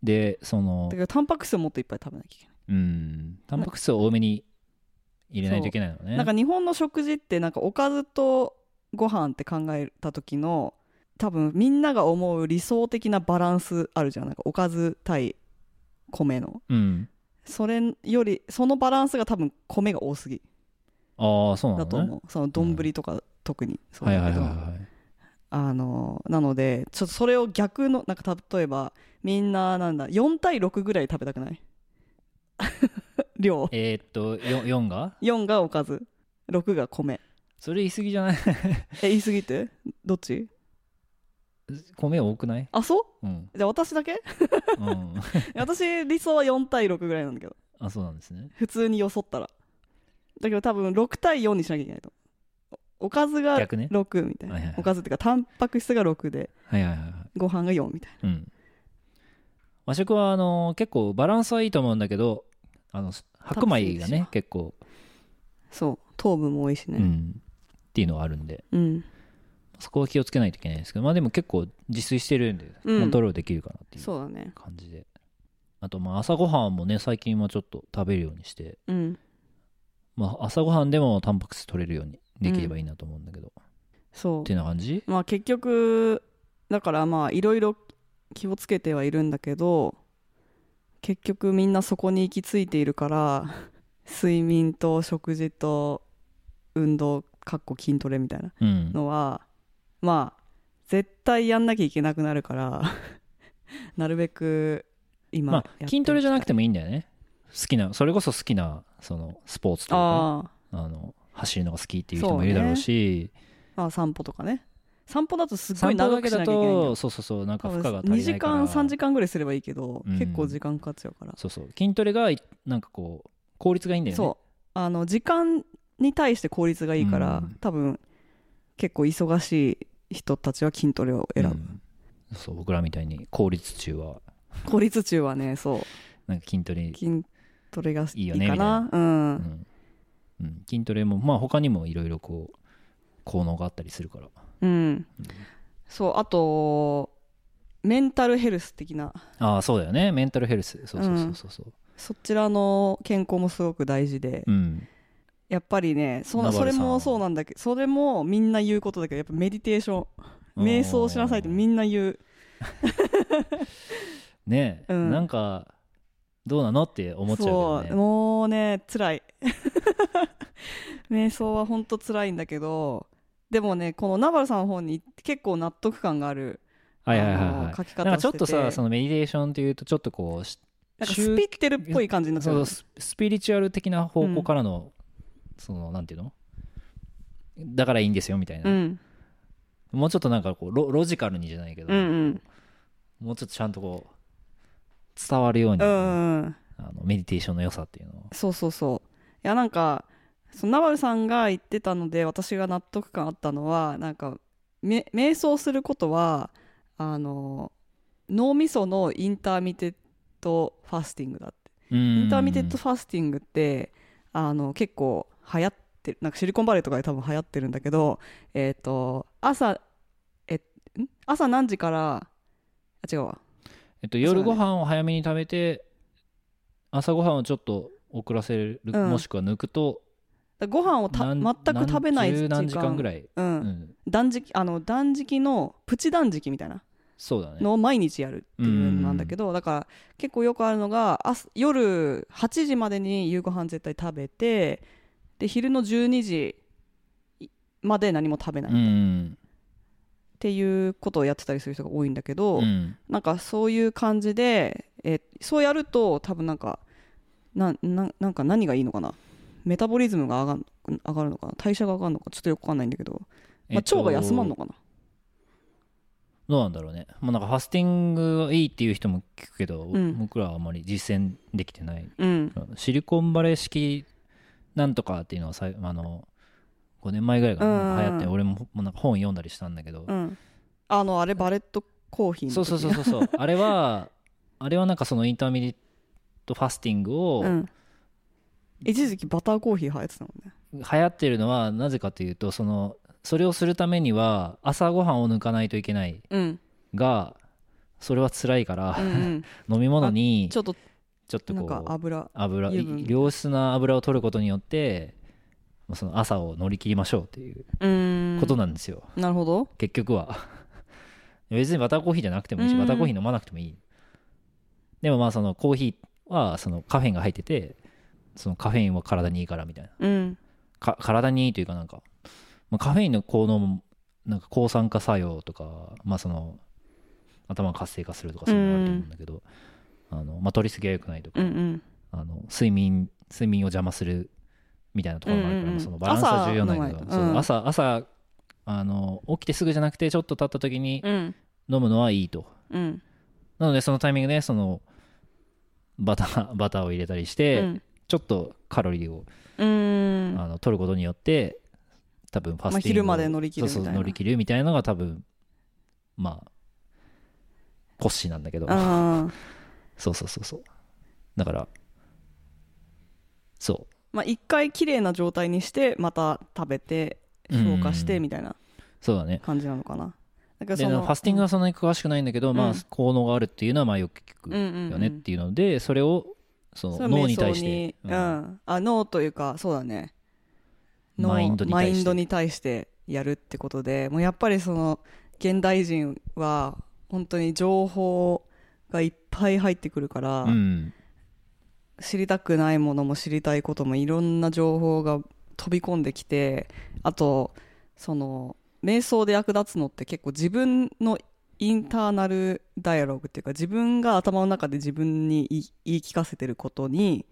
[SPEAKER 2] でその
[SPEAKER 1] だけどタンパク質をもっといっぱい食べなきゃいけない。
[SPEAKER 2] うん。タンパク質を多めに入れないといけないのね。
[SPEAKER 1] なんか日本の食事ってなんかおかずとご飯って考えた時の多分みんなが思う理想的なバランスあるじゃん。なんかおかず対米の。
[SPEAKER 2] うん。
[SPEAKER 1] それよりそのバランスが多分米が多すぎ。
[SPEAKER 2] ああそうなのね。
[SPEAKER 1] だと思う。その丼とか特に。そう
[SPEAKER 2] はい
[SPEAKER 1] だけど
[SPEAKER 2] はいはい。はい
[SPEAKER 1] あのなのでちょっとそれを逆のなんか例えばみんななんだ4対6ぐらい食べたくない？量。
[SPEAKER 2] えーっと 4, 4が
[SPEAKER 1] ？4がおかず。6が米。
[SPEAKER 2] それ言い過ぎじゃない？
[SPEAKER 1] え言い過ぎて？どっち？
[SPEAKER 2] 米多くない？
[SPEAKER 1] あそう？
[SPEAKER 2] うん、
[SPEAKER 1] じゃあ私だけ？
[SPEAKER 2] うん、
[SPEAKER 1] 私理想は4対6ぐらいなんだけど。
[SPEAKER 2] あそうなんですね。
[SPEAKER 1] 普通によそったら。だけど多分6対4にしなきゃいけないと。おおかずが
[SPEAKER 2] 逆ね。
[SPEAKER 1] 6みたいな、
[SPEAKER 2] はいはいはい。
[SPEAKER 1] おかずっていうかタンパク質が6で
[SPEAKER 2] はいはいはいはい。
[SPEAKER 1] ご飯が4みたい
[SPEAKER 2] うん。和食はあの結構バランスはいいと思うんだけどあの白米がね結構、
[SPEAKER 1] なそう。糖分も多いしね。
[SPEAKER 2] うん、っていうのはあるんで。
[SPEAKER 1] うん、
[SPEAKER 2] そこは気をつけないといけないですけどまあでも結構自炊してるんで
[SPEAKER 1] うん。
[SPEAKER 2] コントロールできるかなっていう感じで、あとまあ朝ごはんもね最近はちょっと食べるようにして。
[SPEAKER 1] うん。
[SPEAKER 2] まあ朝ごはんでもタンパク質取れるようにできればいいなと思うんだけど、
[SPEAKER 1] そ
[SPEAKER 2] っていうな感じ？
[SPEAKER 1] うまあ結局だからまあいろいろ気をつけてはいるんだけど結局みんなそこに行き着いているから睡眠と食事と運動かっこ筋トレみたいな
[SPEAKER 2] うん。
[SPEAKER 1] のはまあ絶対やんなきゃいけなくなるから なるべく今
[SPEAKER 2] まあ筋トレじゃなくて
[SPEAKER 1] も
[SPEAKER 2] もいいんだよね。好きなそれこそ好きなそのスポーツとか、
[SPEAKER 1] あ
[SPEAKER 2] の走るのが好きっていう人もいるだろうし。
[SPEAKER 1] まあ散歩とかね散歩だとすっごい長くし
[SPEAKER 2] だけだ
[SPEAKER 1] なきゃいけない
[SPEAKER 2] そうそうそうなんか負荷が足りない
[SPEAKER 1] 2時間3時間ぐらいすればいいけど、
[SPEAKER 2] うん。
[SPEAKER 1] 結構時間かかっちゃうから。
[SPEAKER 2] そうそう。筋トレがなんかこう効率がいいんだよね。
[SPEAKER 1] そう。あの時間に対して効率がいいから、
[SPEAKER 2] うん。
[SPEAKER 1] 多分結構忙しい人たちは筋トレを選ぶ、
[SPEAKER 2] うん。そう僕らみたいに効率中は。
[SPEAKER 1] 効率中はねそう。
[SPEAKER 2] なんか筋トレ、
[SPEAKER 1] 筋トレがいいかな。うん、
[SPEAKER 2] うん。うん、筋トレもまあ他にもいろいろこう効能があったりするから
[SPEAKER 1] うん、そうあとメンタルヘルス的な。
[SPEAKER 2] ああそうだよね。メンタルヘルス。そうそうそうそうそう。
[SPEAKER 1] そちらの健康もすごく大事で、
[SPEAKER 2] うん。
[SPEAKER 1] やっぱりねそそれもそうなんだけどそれもみんな言うことだけどやっぱメディテーション瞑想しなさいってみんな言う。
[SPEAKER 2] ねえ、
[SPEAKER 1] うん。
[SPEAKER 2] なんかどうなのって思っちゃうけどね。
[SPEAKER 1] そう。もうね辛い。瞑想は本当辛いんだけどでもねこのナバルさんの本に結構納得感がある
[SPEAKER 2] はいはいはいはい。
[SPEAKER 1] 書き方
[SPEAKER 2] なんかちょっとさそのメディテーションっていうとちょっとこうし
[SPEAKER 1] なんかスピってるっぽい感じになっちゃ
[SPEAKER 2] そううススピリチュアル的な方向からの、そのなんていうの？だからいいんですよみたいな、
[SPEAKER 1] うん。
[SPEAKER 2] もうちょっとなんかこうロロジカルにじゃないけど、
[SPEAKER 1] うんうん。
[SPEAKER 2] もうちょっとちゃんとこう伝わるように、
[SPEAKER 1] うんうん。
[SPEAKER 2] あのメディテーションの良さっていうのを。
[SPEAKER 1] そうそうそう。いやなんかそのナバルさんが言ってたので私が納得感あったのはなんかめ瞑想することはあの脳みその intermittent fasting だって。イ intermittent fasting ってあの結構流行ってるなんかシリコンバレーとかで多分流行ってるんだけどえっ、と朝えん？朝何時からあ違うわ。
[SPEAKER 2] えっと、夜ご飯を早めに食べて朝ごはんをちょっと遅らせる、
[SPEAKER 1] うん。
[SPEAKER 2] もしくは抜くと
[SPEAKER 1] だご飯をた
[SPEAKER 2] 何
[SPEAKER 1] 全く食べない時間。
[SPEAKER 2] 時間ぐらい、
[SPEAKER 1] うん。
[SPEAKER 2] うん、
[SPEAKER 1] 断食あの断食のプチ断食みたいな。
[SPEAKER 2] そうだね。
[SPEAKER 1] のを毎日やるっていうのなんだけど、だから結構よくあるのが朝夜8時までに夕ご飯絶対食べてで昼の12時まで何も食べないっ
[SPEAKER 2] うん
[SPEAKER 1] ていうことをやってたりする人が多いんだけど、
[SPEAKER 2] うん。
[SPEAKER 1] なんかそういう感じで、えそうやると多分なんかなななんか何がいいのかなメタボリズムが上がん上がるのかな？代謝が上がるのか？ちょっとよくわかんないんだけど、まあ、腸が休まんのかな、
[SPEAKER 2] どうなんだろうね、まあ、なんかファスティングがいいっていう人も聞くけど、
[SPEAKER 1] うん。
[SPEAKER 2] 僕らはあまり実践できてない。
[SPEAKER 1] うん。
[SPEAKER 2] シリコンバレー式なんとかっていうのはさあの5年前ぐらいから
[SPEAKER 1] うん。
[SPEAKER 2] 流行って俺もなんか本読んだりしたんだけど、
[SPEAKER 1] うん。あのあれバレットコーヒー
[SPEAKER 2] そうそうそうそうあれはあれはなんかその intermittent fasting を、
[SPEAKER 1] うん、一時期バターコーヒー流行ってたもんね。
[SPEAKER 2] 流行ってるのはなぜかというとそのそれをするためには朝ごはんを抜かないといけない
[SPEAKER 1] うん。
[SPEAKER 2] がそれは辛いから、
[SPEAKER 1] うんうん。
[SPEAKER 2] 飲み物に
[SPEAKER 1] ちょっと
[SPEAKER 2] ちょっとこう
[SPEAKER 1] 油
[SPEAKER 2] 油良質な油を取ることによってまあその朝を乗り切りましょうっていうことなんですよ、
[SPEAKER 1] なるほど。
[SPEAKER 2] 結局は。別にバターコーヒーじゃなくてもいいし
[SPEAKER 1] うん。
[SPEAKER 2] バターコーヒー飲まなくてもいい。でもまあそのコーヒーはそのカフェインが入っててそのカフェインは体にいいからみたいな。
[SPEAKER 1] うん。
[SPEAKER 2] か体にいいというかなんか、まあ、カフェインの効能もなんか抗酸化作用とか、まあ、その頭が活性化するとかそういうのがあると思うんだけど、あのまあ、取りすぎは良くないとか、
[SPEAKER 1] うんうん。
[SPEAKER 2] あの睡眠睡眠を邪魔するみたいなところがあるから、
[SPEAKER 1] うんうんうん。
[SPEAKER 2] そのバランスは重要なんだけど
[SPEAKER 1] 朝うん。
[SPEAKER 2] 朝朝あの起きてすぐじゃなくてちょっと経った時に
[SPEAKER 1] うん。
[SPEAKER 2] 飲むのはいいと。
[SPEAKER 1] うん。
[SPEAKER 2] なのでそのタイミングでそのバターバターを入れたりし
[SPEAKER 1] う
[SPEAKER 2] て、
[SPEAKER 1] ん
[SPEAKER 2] ちょっとカロリーを
[SPEAKER 1] うん。
[SPEAKER 2] あの取ることによって多分ファスティングを、
[SPEAKER 1] まあ昼まで乗り切るみたいな。
[SPEAKER 2] そうそう乗り切るみたいなのが多分まあコッシーなんだけど。そうそうそうそう。だからそ
[SPEAKER 1] まあ一回綺麗な状態にしてまた食べて消化してみたいな
[SPEAKER 2] うそうだね。
[SPEAKER 1] 感じなのかな。だから
[SPEAKER 2] でファスティングはそんなに詳しくないんだけど、まあ
[SPEAKER 1] うん。
[SPEAKER 2] 効能があるっていうのはまあよく聞く
[SPEAKER 1] うんうんうん
[SPEAKER 2] よねっていうので、それをその脳に対して。
[SPEAKER 1] 瞑想に、
[SPEAKER 2] う
[SPEAKER 1] うんん。あ脳というかそうだね。脳
[SPEAKER 2] マインドに対して。
[SPEAKER 1] マインドに対してやるってことでもうやっぱりその現代人は本当に情報がいっぱい入ってくるから、
[SPEAKER 2] うん。
[SPEAKER 1] 知りたくないものも知りたいこともいろんな情報が飛び込んできてあとその瞑想で役立つのって結構自分のインターナルダイアログっていうか自分が頭の中で自分に言い聞かせてることに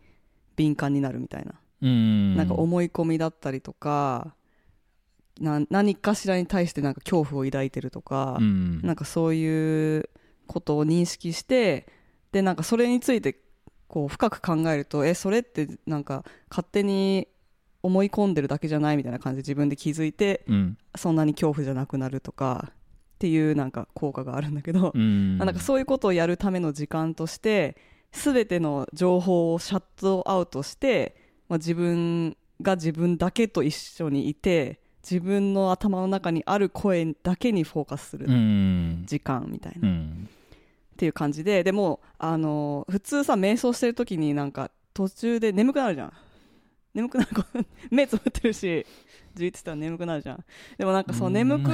[SPEAKER 1] 敏感になるみたいな、
[SPEAKER 2] うん。
[SPEAKER 1] なんか思い込みだったりとかな何かしらに対してなんか恐怖を抱いてるとか、
[SPEAKER 2] うん。
[SPEAKER 1] なんかそういうことを認識してでなんかそれについてこう深く考えるとえそれってなんか勝手に思い込んでるだけじゃないみたいな感じで自分で気づいて
[SPEAKER 2] うん。
[SPEAKER 1] そんなに恐怖じゃなくなるとかっていうなんか効果があるんだけど、
[SPEAKER 2] うん。
[SPEAKER 1] なんかそういうことをやるための時間として全ての情報をシャットアウトして、まあ、自分が自分だけと一緒にいて自分の頭の中にある声だけにフォーカスする
[SPEAKER 2] うん。
[SPEAKER 1] 時間みたいな、っ
[SPEAKER 2] うん。
[SPEAKER 1] ていう感じででもあの普通さ瞑想してる時になんか途中で眠くなるじゃん眠くなる。目つぶってるしじーってしたら眠くなるじゃん。でもなんかそう
[SPEAKER 2] うん。
[SPEAKER 1] 眠く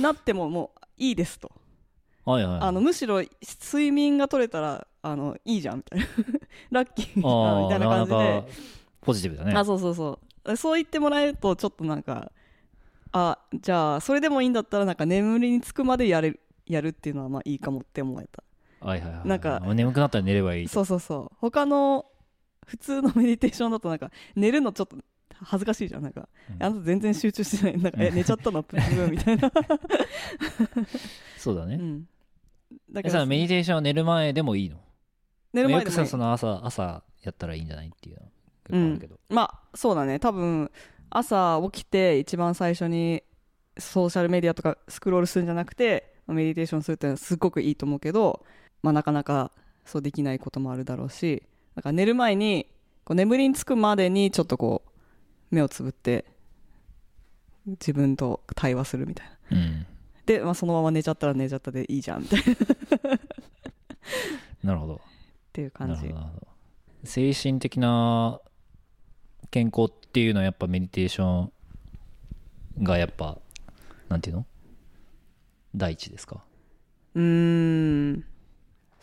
[SPEAKER 1] なってももういいですと。
[SPEAKER 2] はいはい。
[SPEAKER 1] あのむしろ睡眠が取れたらあのいいじゃんみたいな。ラッキー。みたいな感じで
[SPEAKER 2] かなかポジティブだね。
[SPEAKER 1] あそうそうそう。そう言ってもらえるとちょっとなんかあじゃあそれでもいいんだったらなんか眠りにつくまでやれるやるっていうのはまあいいかもって思えた。
[SPEAKER 2] はいはいはい。
[SPEAKER 1] なんか
[SPEAKER 2] 眠くなったら寝ればいいと。
[SPEAKER 1] そうそうそう。他の普通のメディテーションだとなんか寝るのちょっと恥ずかしいじゃん。なんか、
[SPEAKER 2] うん。
[SPEAKER 1] あなた全然集中してない。なんかえ寝ちゃったの？プープーみたいな、
[SPEAKER 2] そうだね。
[SPEAKER 1] うん、だ
[SPEAKER 2] えさメディテーションは寝る前でもいいの？
[SPEAKER 1] 寝る前でもい
[SPEAKER 2] その朝朝やったらいいんじゃないっていうの結構あるけど、
[SPEAKER 1] まあそうだね。多分朝起きて一番最初にソーシャルメディアとかスクロールするんじゃなくてまあメディテーションするっていうのはすごくいいと思うけど、まあ、なかなかそうできないこともあるだろうしだから寝る前にこう眠りにつくまでにちょっとこう目をつぶって自分と対話するみたいな。
[SPEAKER 2] うん。
[SPEAKER 1] で、まあ、そのまま寝ちゃったら寝ちゃったでいいじゃんみたいなっ
[SPEAKER 2] なるほど。
[SPEAKER 1] ていう感じ。
[SPEAKER 2] 精神的な健康っていうのはやっぱメディテーションがやっぱなんていうの？第一ですか？
[SPEAKER 1] うーん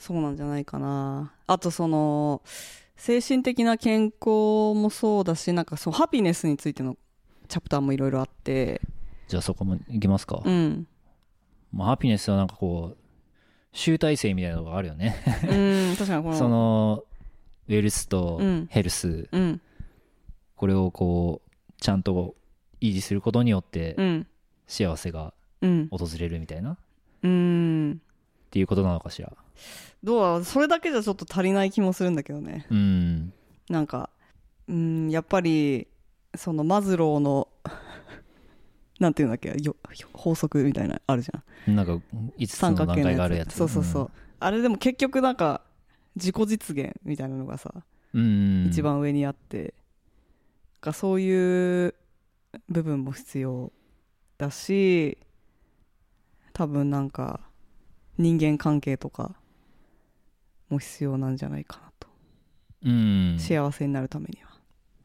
[SPEAKER 1] そうなんじゃないかな。あとその精神的な健康もそうだしなんかそのハピネスについてのチャプターもいろいろあって。
[SPEAKER 2] じゃあそこもいきますか、
[SPEAKER 1] うん。
[SPEAKER 2] まあ、ハピネスはなんかこう集大成みたいなのがあるよね。
[SPEAKER 1] うん確かにこの。
[SPEAKER 2] そのウェルスと
[SPEAKER 1] うん。
[SPEAKER 2] ヘルス、
[SPEAKER 1] うん。
[SPEAKER 2] これをこうちゃんと維持することによって
[SPEAKER 1] うん。
[SPEAKER 2] 幸せが
[SPEAKER 1] うん。
[SPEAKER 2] 訪れるみたいな。っ
[SPEAKER 1] うん。
[SPEAKER 2] ていうことなのかしら
[SPEAKER 1] どうそれだけじゃちょっと足りない気もするんだけどね。
[SPEAKER 2] うん。
[SPEAKER 1] なんかうんやっぱりそのマズローのなんていうんだっけよ法則みたいなのあるじゃん。
[SPEAKER 2] なんか5つの段
[SPEAKER 1] 三角形の
[SPEAKER 2] 階があるやつ。
[SPEAKER 1] そうそうそう、あれでも結局なんか自己実現みたいなのがさ、
[SPEAKER 2] うん、うん。
[SPEAKER 1] 一番上にあって。がそういう部分も必要だし多分なんか人間関係とかも必要なんじゃないかなと、
[SPEAKER 2] うん。
[SPEAKER 1] 幸せになるためには。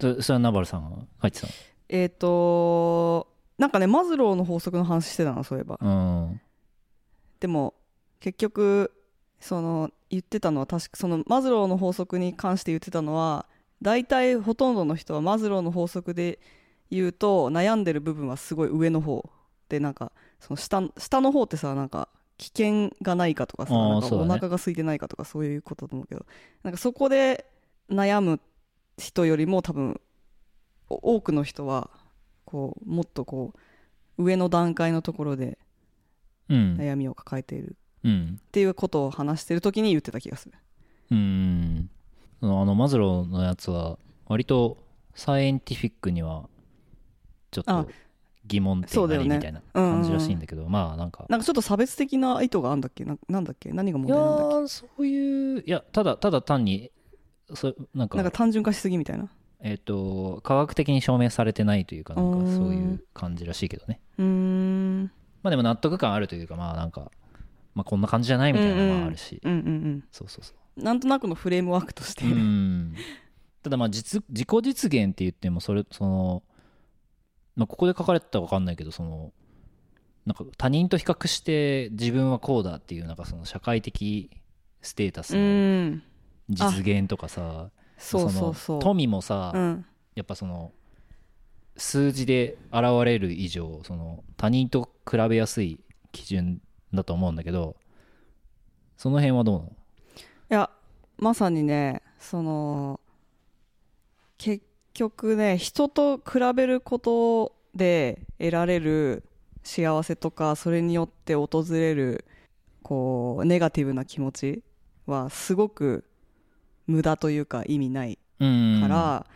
[SPEAKER 2] そそれはナバルさんが書いてた
[SPEAKER 1] えっ、となんかねマズローの法則の話してたなそういえば。
[SPEAKER 2] の
[SPEAKER 1] でも結局その言ってたのは確かそのマズローの法則に関して言ってたのは大体ほとんどの人はマズローの法則で言うと悩んでる部分はすごい上の方でなんかその下下の方ってさなんか危険がないかとかさなんかお腹が空いてないかとかそういうことだと思うけどなんかそこで悩む人よりも多分お多くの人はこうもっとこう上の段階のところで
[SPEAKER 2] うん。
[SPEAKER 1] 悩みを抱えている。
[SPEAKER 2] うん。
[SPEAKER 1] っていうことを話してる時に言ってた気がする。
[SPEAKER 2] うん。そのあのマズローのやつは割とサイエンティフィックにはちょっ
[SPEAKER 1] あ
[SPEAKER 2] と疑問点
[SPEAKER 1] そうだよね。
[SPEAKER 2] ありみたいな感じらしいんだけど、まあなんか
[SPEAKER 1] なんかちょっと差別的な意図があるんだっけ？ななんだっけ何が問題なんだっ
[SPEAKER 2] ーそういういやただただ単にそなんか
[SPEAKER 1] けなんか単純化しすぎみたいな？
[SPEAKER 2] えっ、と科学的に証明されてないというかなん
[SPEAKER 1] うーん。
[SPEAKER 2] かそういう感じらしいけどね。
[SPEAKER 1] うーん。
[SPEAKER 2] まあでも納得感あるというかまあなんかまあこんな感じじゃないみたいなのはあるし、
[SPEAKER 1] うんうん
[SPEAKER 2] そうそうそう。
[SPEAKER 1] うんなんとなくのフレームワークとして、
[SPEAKER 2] うん。ただまあ実自己実現って言ってもそれその、まあ、ここで書かれてたか分かんないけどそのなんか他人と比較して自分はこうだっていうなんかその社会的ステータス
[SPEAKER 1] う
[SPEAKER 2] の
[SPEAKER 1] ん。
[SPEAKER 2] 実現とかさ
[SPEAKER 1] そ
[SPEAKER 2] の富もさ、
[SPEAKER 1] うん。
[SPEAKER 2] やっぱその数字で現れる以上その他人と比べやすい基準だと思うんだけどその辺はどうなの？
[SPEAKER 1] いやまさにねその結局ね人と比べることで得られる幸せとかそれによって訪れるこうネガティブな気持ちはすごく無駄というか意味ない
[SPEAKER 2] うん。
[SPEAKER 1] から、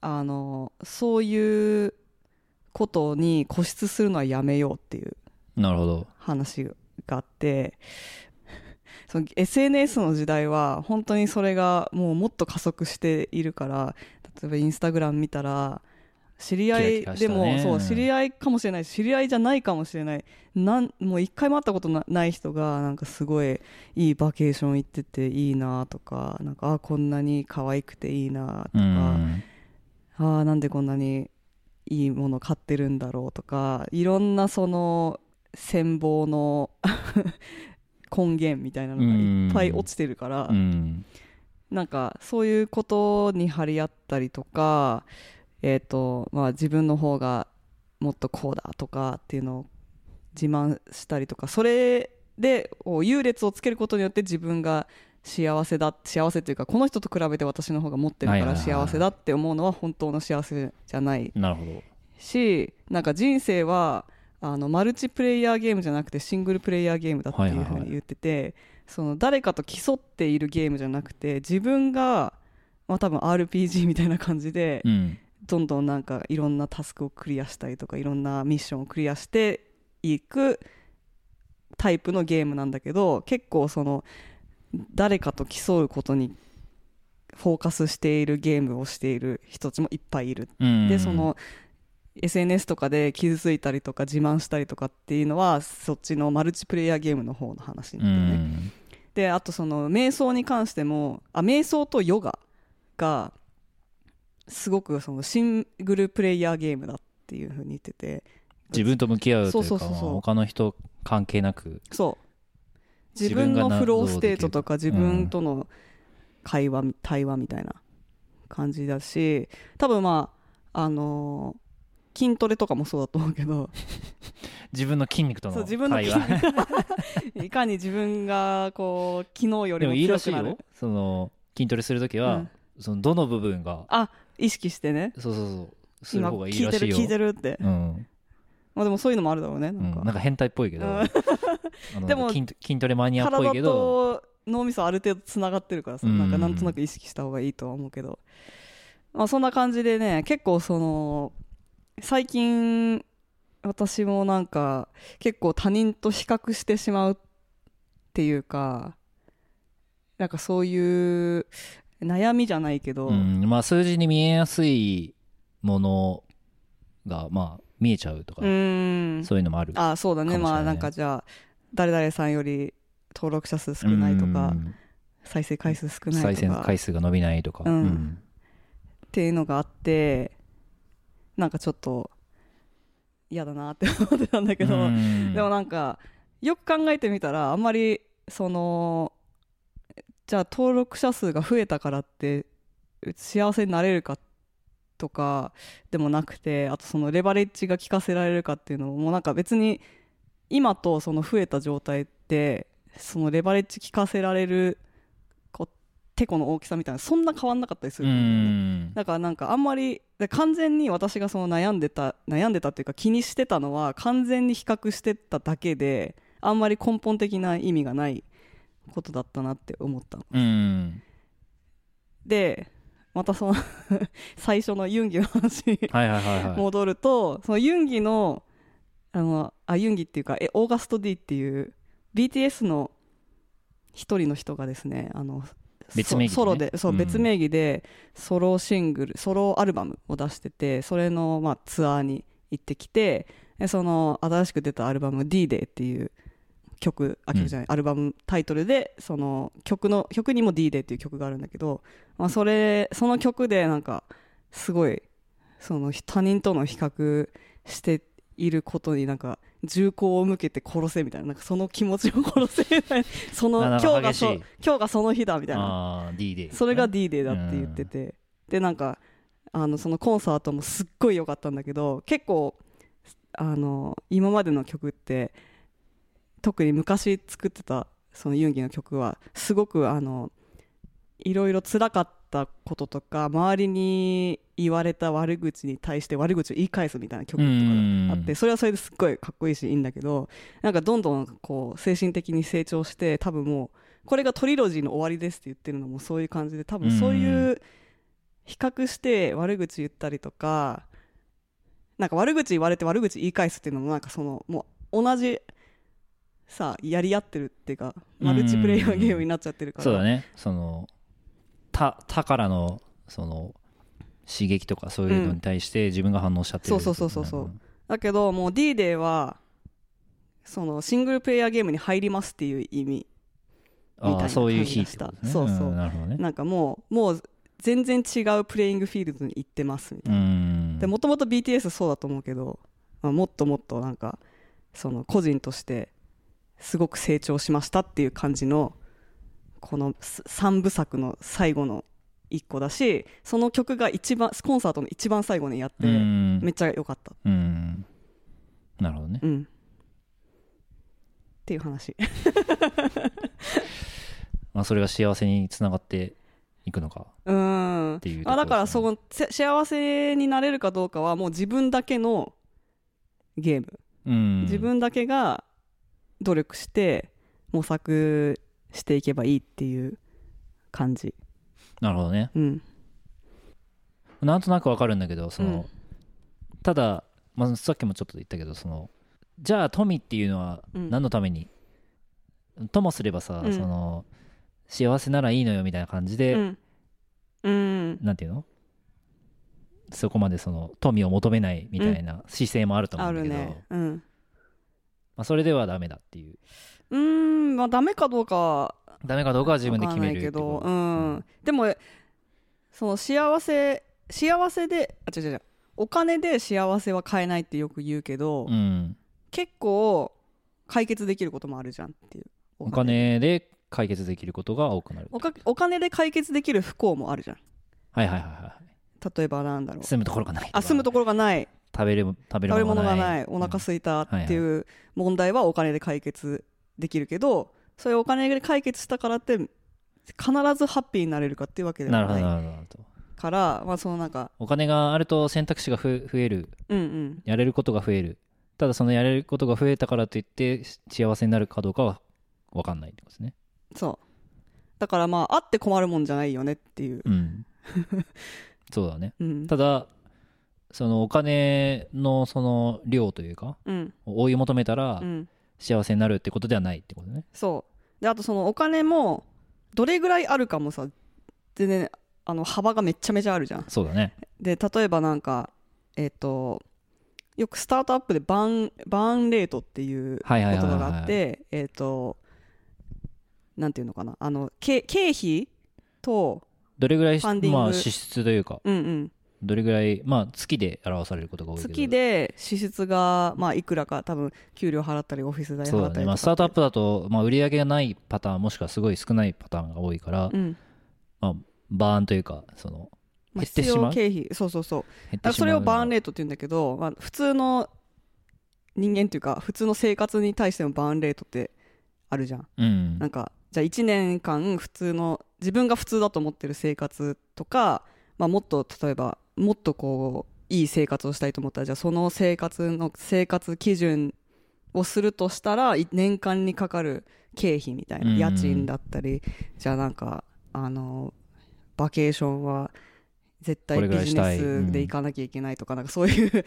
[SPEAKER 1] あのそういうことに固執するのはやめようっていう話があってその SNS の時代は本当にそれがもうもっと加速しているから例えばインスタグラム見たら知り合いでも、
[SPEAKER 2] たね。
[SPEAKER 1] そう知り合いかもしれないし知り合いじゃないかもしれない。なんもう一回も会ったことなない人がなんかすごいいいバケーション行ってていいなとかなんかあこんなに可愛くていいなと
[SPEAKER 2] う
[SPEAKER 1] か、
[SPEAKER 2] ん。
[SPEAKER 1] あーなんでこんなにいいもの買ってるんだろうとかいろんなその羨望の 根源みたいなのがいっぱい落ちてるから、
[SPEAKER 2] うん
[SPEAKER 1] なんかそういうことに張り合ったりとか、えーとまあ、自分の方がもっとこうだとかっていうのを自慢したりとかそれで優劣をつけることによって自分が幸せだ幸せというかこの人と比べて私の方が持ってるから
[SPEAKER 2] はいはいはい
[SPEAKER 1] 幸せだって思うのは本当の幸せじゃない。
[SPEAKER 2] なるほど。
[SPEAKER 1] しなんか人生はあのマルチプレイヤーゲームじゃなくてシングルプレイヤーゲームだっていうふうに言ってて、その誰かと競っているゲームじゃなくて自分が、まあ、多分 RPG みたいな感じで
[SPEAKER 2] うん。
[SPEAKER 1] どんどんなんかいろんなタスクをクリアしたりとかいろんなミッションをクリアしていくタイプのゲームなんだけど結構その誰かと競うことにフォーカスしているゲームをしている人たちもいっぱいいる。
[SPEAKER 2] うん。
[SPEAKER 1] でその SNS とかで傷ついたりとか自慢したりとかっていうのはそっちのマルチプレイヤーゲームの方の話
[SPEAKER 2] う
[SPEAKER 1] なんだよね、
[SPEAKER 2] ん
[SPEAKER 1] であとその瞑想に関してもあ瞑想とヨガがすごくそのシングルプレイヤーゲームだっていうふうに言ってて。
[SPEAKER 2] 自分と向き合うというか
[SPEAKER 1] そうそうそうそう。
[SPEAKER 2] まあ他の人関係なく。
[SPEAKER 1] そう。自分のフローステートとか自分との会話、対話みたいな感じだし多分まああのー筋トレとかもそうだと思うけど。
[SPEAKER 2] 自分の筋肉との
[SPEAKER 1] 自分の いかに自分がこう昨日よりも
[SPEAKER 2] でもいいらしい
[SPEAKER 1] 強くなる。
[SPEAKER 2] よその筋トレするときは、
[SPEAKER 1] うん。
[SPEAKER 2] そのどの部分が
[SPEAKER 1] あ意識してね。
[SPEAKER 2] そうそうそう。する
[SPEAKER 1] 今
[SPEAKER 2] 方がいい
[SPEAKER 1] 聞いてる
[SPEAKER 2] らしいよ
[SPEAKER 1] 聞いてるって、
[SPEAKER 2] うん。
[SPEAKER 1] まあ、でもそういうのもあるだろうねな
[SPEAKER 2] うん。ん
[SPEAKER 1] か,、
[SPEAKER 2] なんか変態っぽいけど、
[SPEAKER 1] でも
[SPEAKER 2] 筋トレマニアっぽい
[SPEAKER 1] 体
[SPEAKER 2] けど。
[SPEAKER 1] と脳みそある程度つながってるからさ、
[SPEAKER 2] うん。
[SPEAKER 1] なんかなんとなく意識した方がいいとは思うけど、まあ、そんな感じでね結構その最近私もなんか結構他人と比較してしまうっていうかなんかそういう悩みじゃないけど、
[SPEAKER 2] うんまあ、数字に見えやすいものが、まあ、見えちゃうとか、
[SPEAKER 1] うん。
[SPEAKER 2] そういうのもある。
[SPEAKER 1] あそうだね。まあなんかじゃあ誰々さんより登録者数少ないとか
[SPEAKER 2] うん。
[SPEAKER 1] 再生回数少ない
[SPEAKER 2] 再生
[SPEAKER 1] とか
[SPEAKER 2] 回数が伸びないとか、
[SPEAKER 1] うん。っていうのがあってなんかちょっと嫌だなって思ってたんだけど、
[SPEAKER 2] うん。
[SPEAKER 1] でもなんかよく考えてみたらあんまりそのじゃあ登録者数が増えたからって幸せになれるかとかでもなくてあとそのレバレッジが効かせられるかっていうのももうなんか別に今とその増えた状態ってそのレバレッジ効かせられるてこの大きさみたいなそんな変わんなかったりす
[SPEAKER 2] う
[SPEAKER 1] るね。
[SPEAKER 2] ん。
[SPEAKER 1] だからなんかあんまりで完全に私がその悩んでた悩んでたっていうか気にしてたのは完全に比較してただけであんまり根本的な意味がないことだったなって思ったでまたその 最初のユンギの話に戻るとそのユンギのあのあユンギっていうかえオーガスト D っていう BTS の一人の人がですねあの
[SPEAKER 2] 別名義でね。
[SPEAKER 1] ソソロでそう、
[SPEAKER 2] うん。
[SPEAKER 1] 別名義でソロシングルソロアルバムを出しててそれの、まあ、ツアーに行ってきてでその新しく出たアルバム「D-Day」っていう曲あ曲じゃない、アルバムタイトルでその曲の曲にも「D-Day」っていう曲があるんだけど、まあ、それその曲でなんかすごいその他人との比較していることになんか銃口を向けて殺せみたいななんかその気持ちを殺せみたいな。その今日がそ今日がその日だみたいな。それが D デーだって言ってて、でなんかあのそのコンサートもすっごい良かったんだけど結構あの今までの曲って特に昔作ってたそのユンギの曲はすごくあのいろいろ辛かったこととか周りに言われた悪口に対して悪口を言い返すみたいな曲とかがあってそれはそれですっごいかっこいいしいいんだけどなんかどんどんこう精神的に成長して多分もうこれがトリロジーの終わりですって言ってるのもそういう感じで多分そういう比較して悪口言ったりとかなんか悪口言われて悪口言い返すっていうのもなんかそのもう同じさやり合ってるっていうかマルチプレイヤーゲームになっちゃってるから。
[SPEAKER 2] そうだね。その他他からのその刺激とかそういうのに対して自分が反応しちゃってる、
[SPEAKER 1] そうそうそうそうそう。だけどもう D デーはそのシングルプレイヤーゲームに入りますっていう意味。みたいな
[SPEAKER 2] そういう日ね。
[SPEAKER 1] そうそう。ん
[SPEAKER 2] なるほどね。
[SPEAKER 1] なんかもうもう全然違うプレイングフィールドに行ってますみた
[SPEAKER 2] う
[SPEAKER 1] いな、
[SPEAKER 2] ん。
[SPEAKER 1] でもともと BTS そうだと思うけど、まあ、もっともっとなんかその個人としてすごく成長しましたっていう感じのこの3部作の最後の1個だしその曲が一番コンサートの一番最後にやって
[SPEAKER 2] うん。
[SPEAKER 1] めっちゃ良かった。
[SPEAKER 2] うん。なるほどね。
[SPEAKER 1] うん。っていう話。
[SPEAKER 2] まあそれが幸せにつながっていくのか。
[SPEAKER 1] うん。
[SPEAKER 2] っていうところ
[SPEAKER 1] あだからそのせ幸せになれるかどうかはもう自分だけのゲーム。
[SPEAKER 2] うん。
[SPEAKER 1] 自分だけが努力して模索していけばいいっていう感じ。
[SPEAKER 2] なるほどね。
[SPEAKER 1] うん。
[SPEAKER 2] なんとなくわかるんだけどその、
[SPEAKER 1] うん。
[SPEAKER 2] ただ、まあ、さっきもちょっと言ったけどそのじゃあ富っていうのは
[SPEAKER 1] うん。
[SPEAKER 2] 何のために、ともすればさ、
[SPEAKER 1] うん。
[SPEAKER 2] その幸せならいいのよみたいな感じで、
[SPEAKER 1] うん。うん。
[SPEAKER 2] なんていうの？そこまでその富を求めないみたいな姿勢もあると思
[SPEAKER 1] あ
[SPEAKER 2] うんだけど、
[SPEAKER 1] るね。うん。
[SPEAKER 2] まあ、それではダメだっていう
[SPEAKER 1] うーんまあダメかどうか。は
[SPEAKER 2] ダメかどうかは自分で決める
[SPEAKER 1] けど
[SPEAKER 2] ってこと。
[SPEAKER 1] うん。でもその幸せ幸せであ違う違う違う。お金で幸せは買えないってよく言うけど、
[SPEAKER 2] うん。
[SPEAKER 1] 結構解決できることもあるじゃんっていう。
[SPEAKER 2] お金で解決できることが多くなる
[SPEAKER 1] おかお金で解決できる不幸もあるじゃん。
[SPEAKER 2] はいはいはいは
[SPEAKER 1] 例えばなんだろ
[SPEAKER 2] いう。住むところがない
[SPEAKER 1] あ住むところがない。
[SPEAKER 2] 食べる食べる
[SPEAKER 1] 食べ
[SPEAKER 2] ものがない。
[SPEAKER 1] お腹空いたって
[SPEAKER 2] はい
[SPEAKER 1] いう問題はお金で解決できるけどそれお金で解決したからって必ずハッピーになれるかっていうわけではない。からまあそのなんか
[SPEAKER 2] お金があると選択肢がふ増える。
[SPEAKER 1] うんうん。
[SPEAKER 2] やれることが増える。ただそのやれることが増えたからといって幸せになるかどうかは分かんないってことですね。
[SPEAKER 1] そう。だからまああって困るもんじゃないよねっていう。
[SPEAKER 2] うん。そうだね。
[SPEAKER 1] うん。
[SPEAKER 2] ただそのお金のその量というか
[SPEAKER 1] うん。
[SPEAKER 2] 追い求めたら
[SPEAKER 1] うん
[SPEAKER 2] 幸せになるってことではないってことね。
[SPEAKER 1] そう。であとそのお金もどれぐらいあるかもさ全然あの幅がめっちゃめちゃあるじゃん。
[SPEAKER 2] そうだね。
[SPEAKER 1] で例えばなんかえっ、とよくスタートアップでバーンバーンレートっていう言葉があってえっとなんていうのかな。あの経経費と
[SPEAKER 2] どれぐらいまあ支出というか。
[SPEAKER 1] うんうん
[SPEAKER 2] どれぐらいまあ月で表されることが多い
[SPEAKER 1] 月で支出がまあいくらか多分給料払ったりオフィス代払ったり
[SPEAKER 2] スタートアップだと、まあ、売り上げがないパターンもしくはすごい少ないパターンが多いから、
[SPEAKER 1] うん。
[SPEAKER 2] まあ、バーンというかその
[SPEAKER 1] まあ、
[SPEAKER 2] 減ってしまう？
[SPEAKER 1] 必要経費。そうそうそう。それをバーンレ
[SPEAKER 2] ー
[SPEAKER 1] ートって言うんだけど、まあ、普通の人間っていうか普通の生活に対してのバーンレートってあるじゃん。
[SPEAKER 2] うん。
[SPEAKER 1] なんかじゃあ1年間普通の自分が普通だと思ってる生活とか、まあ、もっと例えばもっとこういい生活をしたいと思ったらじゃあその生活の生活基準をするとしたらい年間にかかる経費みたいな、
[SPEAKER 2] うん。
[SPEAKER 1] 家賃だったりじゃあなんかあのバケーションは絶対ビジネスで行かなきゃいけないとか,、なんかそういう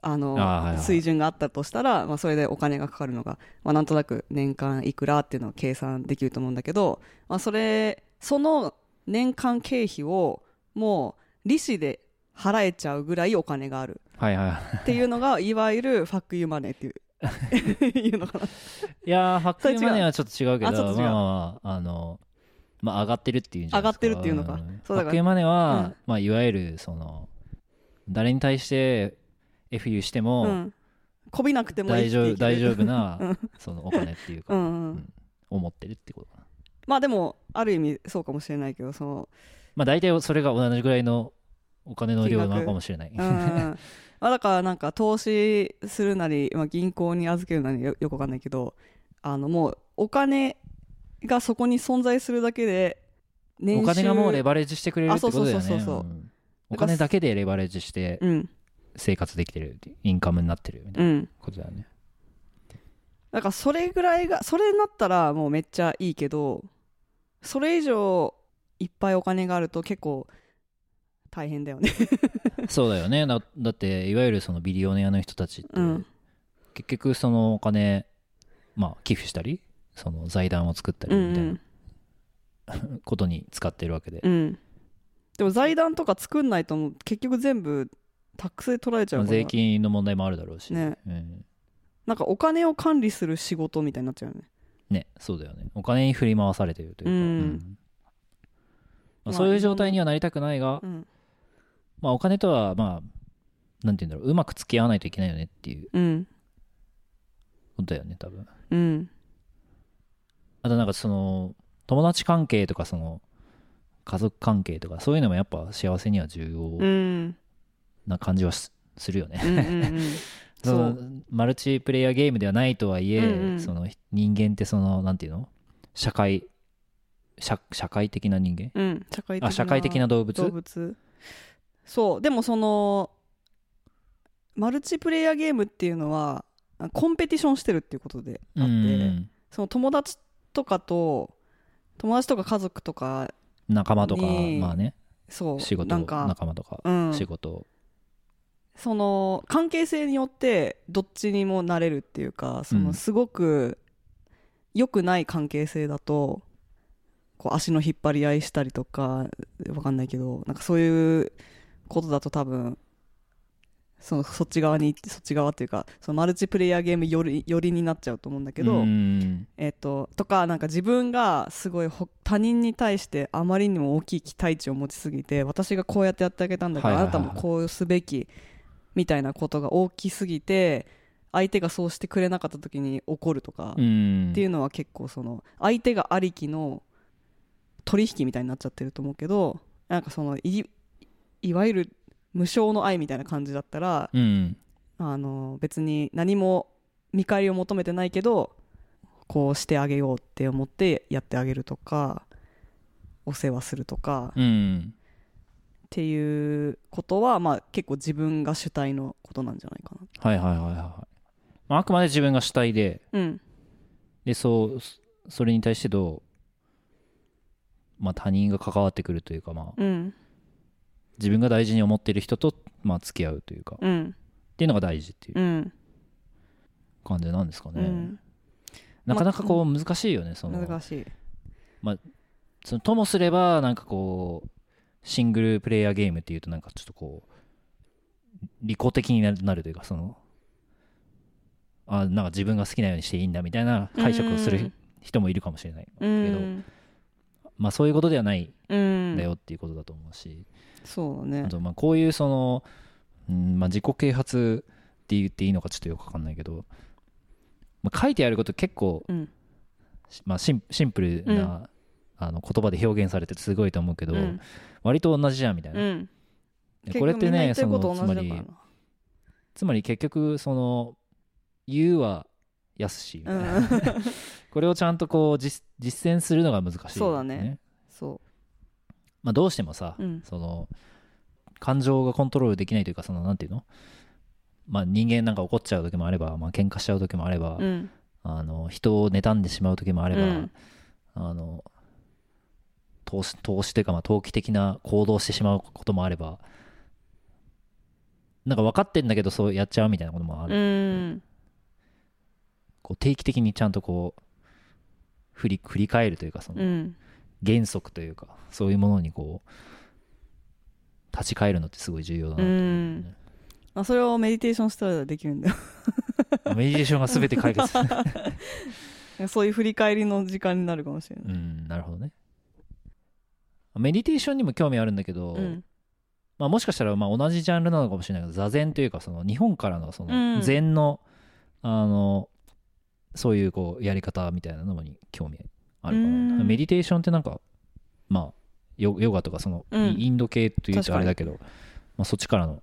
[SPEAKER 1] あの水準があったとしたら、まあ、それでお金がかかるのが、まあ、なんとなく年間いくらっていうのを計算できると思うんだけど、まあ、それその年間経費をもう利子で払えちゃうぐらいお金がある。
[SPEAKER 2] はいはい。
[SPEAKER 1] っていうのがいわゆるファックユーマネーっていう。いうのかな。い
[SPEAKER 2] やーファックユーマネーはちょっと違うけど
[SPEAKER 1] あちょっと違う。
[SPEAKER 2] まあまああのまあ上がってるっていうんじゃないですか。
[SPEAKER 1] 上がってるっていうのか。
[SPEAKER 2] ん。
[SPEAKER 1] そうだから。
[SPEAKER 2] ファックユーマネーは、
[SPEAKER 1] うん。
[SPEAKER 2] まあ、いわゆるその誰に対して FU しても、
[SPEAKER 1] うん。こびなくてもいい
[SPEAKER 2] 大丈夫 大丈夫
[SPEAKER 1] う
[SPEAKER 2] なそのお金っていうか、
[SPEAKER 1] うんうん。
[SPEAKER 2] うん。思ってるってことかな。
[SPEAKER 1] まあでもある意味そうかもしれないけどその
[SPEAKER 2] まあ大体それが同じぐらいのお金の量なのかもしれない、
[SPEAKER 1] うんうん。まあだからなんか投資するなり、まあ、銀行に預けるなりよよくわかんないけどあのもうお金がそこに存在するだけで
[SPEAKER 2] お金がもうレバレッジしてくれるってことだよね。お金だけでレバレッジして
[SPEAKER 1] うん。
[SPEAKER 2] 生活できてるインカムになってるみたいな
[SPEAKER 1] うん。
[SPEAKER 2] ことだよね。
[SPEAKER 1] だからそれぐらいがそれになったらもうめっちゃいいけどそれ以上いっぱいお金があると結構大変だよね。
[SPEAKER 2] そうだよね。だだっていわゆるそのビリオネアの人たちって、
[SPEAKER 1] うん。
[SPEAKER 2] 結局そのお金まあ寄付したりその財団を作ったりみたいなんことに使ってるわけで、
[SPEAKER 1] うん。でも財団とか作んないともう結局全部タックスで取られちゃうから。
[SPEAKER 2] 税金の問題もあるだろうし。
[SPEAKER 1] ね。
[SPEAKER 2] うん。
[SPEAKER 1] なんかお金を管理する仕事みたいになっちゃうよね。
[SPEAKER 2] ねそうだよね。お金に振り回されてるというか、
[SPEAKER 1] うん。まあ
[SPEAKER 2] まあ、そういう状態にはなりたくないが、
[SPEAKER 1] うん
[SPEAKER 2] まあ、お金とはまあなんて言うんだろう。うまく付き合わないといけないよねっていう。
[SPEAKER 1] うん。
[SPEAKER 2] ことだよね多分。
[SPEAKER 1] うん。
[SPEAKER 2] あとなんかその友達関係とかその家族関係とかそういうのもやっぱ幸せには重要
[SPEAKER 1] うん。
[SPEAKER 2] な感じはすするよね、
[SPEAKER 1] うんうんうん。
[SPEAKER 2] そのマルチプレイヤーゲームではないとはいえ、
[SPEAKER 1] うんうん。
[SPEAKER 2] その人間ってそのなんていうの？社会社社会的な人間？
[SPEAKER 1] うん。社会的な
[SPEAKER 2] あ社会的な動物？
[SPEAKER 1] 動物そう。でもそのマルチプレイヤーゲームっていうのはあコンペティションしてるっていうことであって、
[SPEAKER 2] うん。
[SPEAKER 1] その友達とかと友達とか家族とか
[SPEAKER 2] 仲間とか
[SPEAKER 1] に
[SPEAKER 2] まあね。
[SPEAKER 1] そう
[SPEAKER 2] 仕事
[SPEAKER 1] なんか、
[SPEAKER 2] 仲間とか、
[SPEAKER 1] うん、
[SPEAKER 2] 仕事。
[SPEAKER 1] その関係性によってどっちにもなれるっていうかそうの
[SPEAKER 2] ん。
[SPEAKER 1] すごく良くない関係性だとこう足の引っ張り合いしたりとかわかんないけどなんかそういうことだと多分そのそっち側にそっち側っていうかそのマルチプレイヤーゲームよりよりになっちゃうと思うんだけど、
[SPEAKER 2] うん。
[SPEAKER 1] えっととかなんか自分がすごいほ他人に対してあまりにも大きい期待値を持ちすぎて私がこうやってやってあげたんだから、あなたもこうすべきみたいなことが大きすぎて相手がそうしてくれなかった時に怒るとか、
[SPEAKER 2] う
[SPEAKER 1] っ
[SPEAKER 2] ん
[SPEAKER 1] ていうのは結構その相手がありきの取引みたいになっちゃってると思うけどなんかそのいいわゆる無償の愛みたいな感じだったら
[SPEAKER 2] うん
[SPEAKER 1] あの別に何も見返りを求めてないけどこうしてあげようって思ってやってあげるとかお世話するとかっ
[SPEAKER 2] うん
[SPEAKER 1] ていうことは、まあ、結構自分が主体のことなんじゃないかな。
[SPEAKER 2] はいはいはいはいまああくまで自分が主体で
[SPEAKER 1] うん。
[SPEAKER 2] でそうそそれに対してどう、まあ、他人が関わってくるというか、まあ、
[SPEAKER 1] うん
[SPEAKER 2] 自分が大事に思っている人と、まあ、付き合うというか、っ
[SPEAKER 1] うん。
[SPEAKER 2] ていうのが大事っていう
[SPEAKER 1] うん。
[SPEAKER 2] 感じなんですかね、
[SPEAKER 1] うん。
[SPEAKER 2] なかなかこう難しいよねその。
[SPEAKER 1] 難しい。
[SPEAKER 2] そのともすればなんかこうシングルプレイヤーゲームっていうとなんかちょっとこう利己的になるなるというかそのあなんか自分が好きなようにしていいんだみたいな解釈をする人もいるかもしれないけど、
[SPEAKER 1] うん
[SPEAKER 2] まあそういうことではない
[SPEAKER 1] うん。
[SPEAKER 2] んだよっていうことだと思うし、
[SPEAKER 1] そうだね。
[SPEAKER 2] あとまあこういうその、うんまあ、自己啓発って言っていいのかちょっとよくわかんないけど、まあ、書いてあること結構、
[SPEAKER 1] うん。
[SPEAKER 2] しまあ、シンシンプルな、
[SPEAKER 1] うん。
[SPEAKER 2] あの言葉で表現されててすごいと思うけど、
[SPEAKER 1] うん。
[SPEAKER 2] 割と同じじゃんみたいな、これってねそのつまりつまり結局その言うはやすしみたいな、
[SPEAKER 1] うん
[SPEAKER 2] これをちゃんとこう実実践するのが難しい、
[SPEAKER 1] そうだね。そ
[SPEAKER 2] まあ、どうしてもさ、
[SPEAKER 1] ううん。
[SPEAKER 2] その感情がコントロールできないというかそのなんていうの？まあ人間なんか怒っちゃう時もあれば、まあ喧嘩しちゃう時もあれば、
[SPEAKER 1] うん。
[SPEAKER 2] あの人を妬んでしまう時もあれば、
[SPEAKER 1] うん。
[SPEAKER 2] あの投資投資というかまあ投機的な行動をしてしまうこともあればなんか分かってんだけどそうやっちゃうみたいなこともある、
[SPEAKER 1] うん。
[SPEAKER 2] こう定期的にちゃんとこう振り振り返るというかその
[SPEAKER 1] うん。
[SPEAKER 2] 原則というかそういうものにこう立ち返るのってすごい重要だなと思う。よね、
[SPEAKER 1] あそれをメディテーションしたらできるんだ。よ
[SPEAKER 2] メディテーションが全て解決。
[SPEAKER 1] そういう振り返りの時間になるかもしれない。
[SPEAKER 2] うんなるほどね。メディテーションにも興味あるんだけど、
[SPEAKER 1] うん。
[SPEAKER 2] まあ、もしかしたらまあ同じジャンルなのかもしれないけど座禅というかその日本からのそ
[SPEAKER 1] うん。
[SPEAKER 2] の禅の,、あのそういうこうやり方みたいなのに興味あるかな、
[SPEAKER 1] うん。
[SPEAKER 2] メディテーションってなんかまあヨヨガとかその、
[SPEAKER 1] うん。
[SPEAKER 2] インド系というとあれだけど、まあ、そっちからの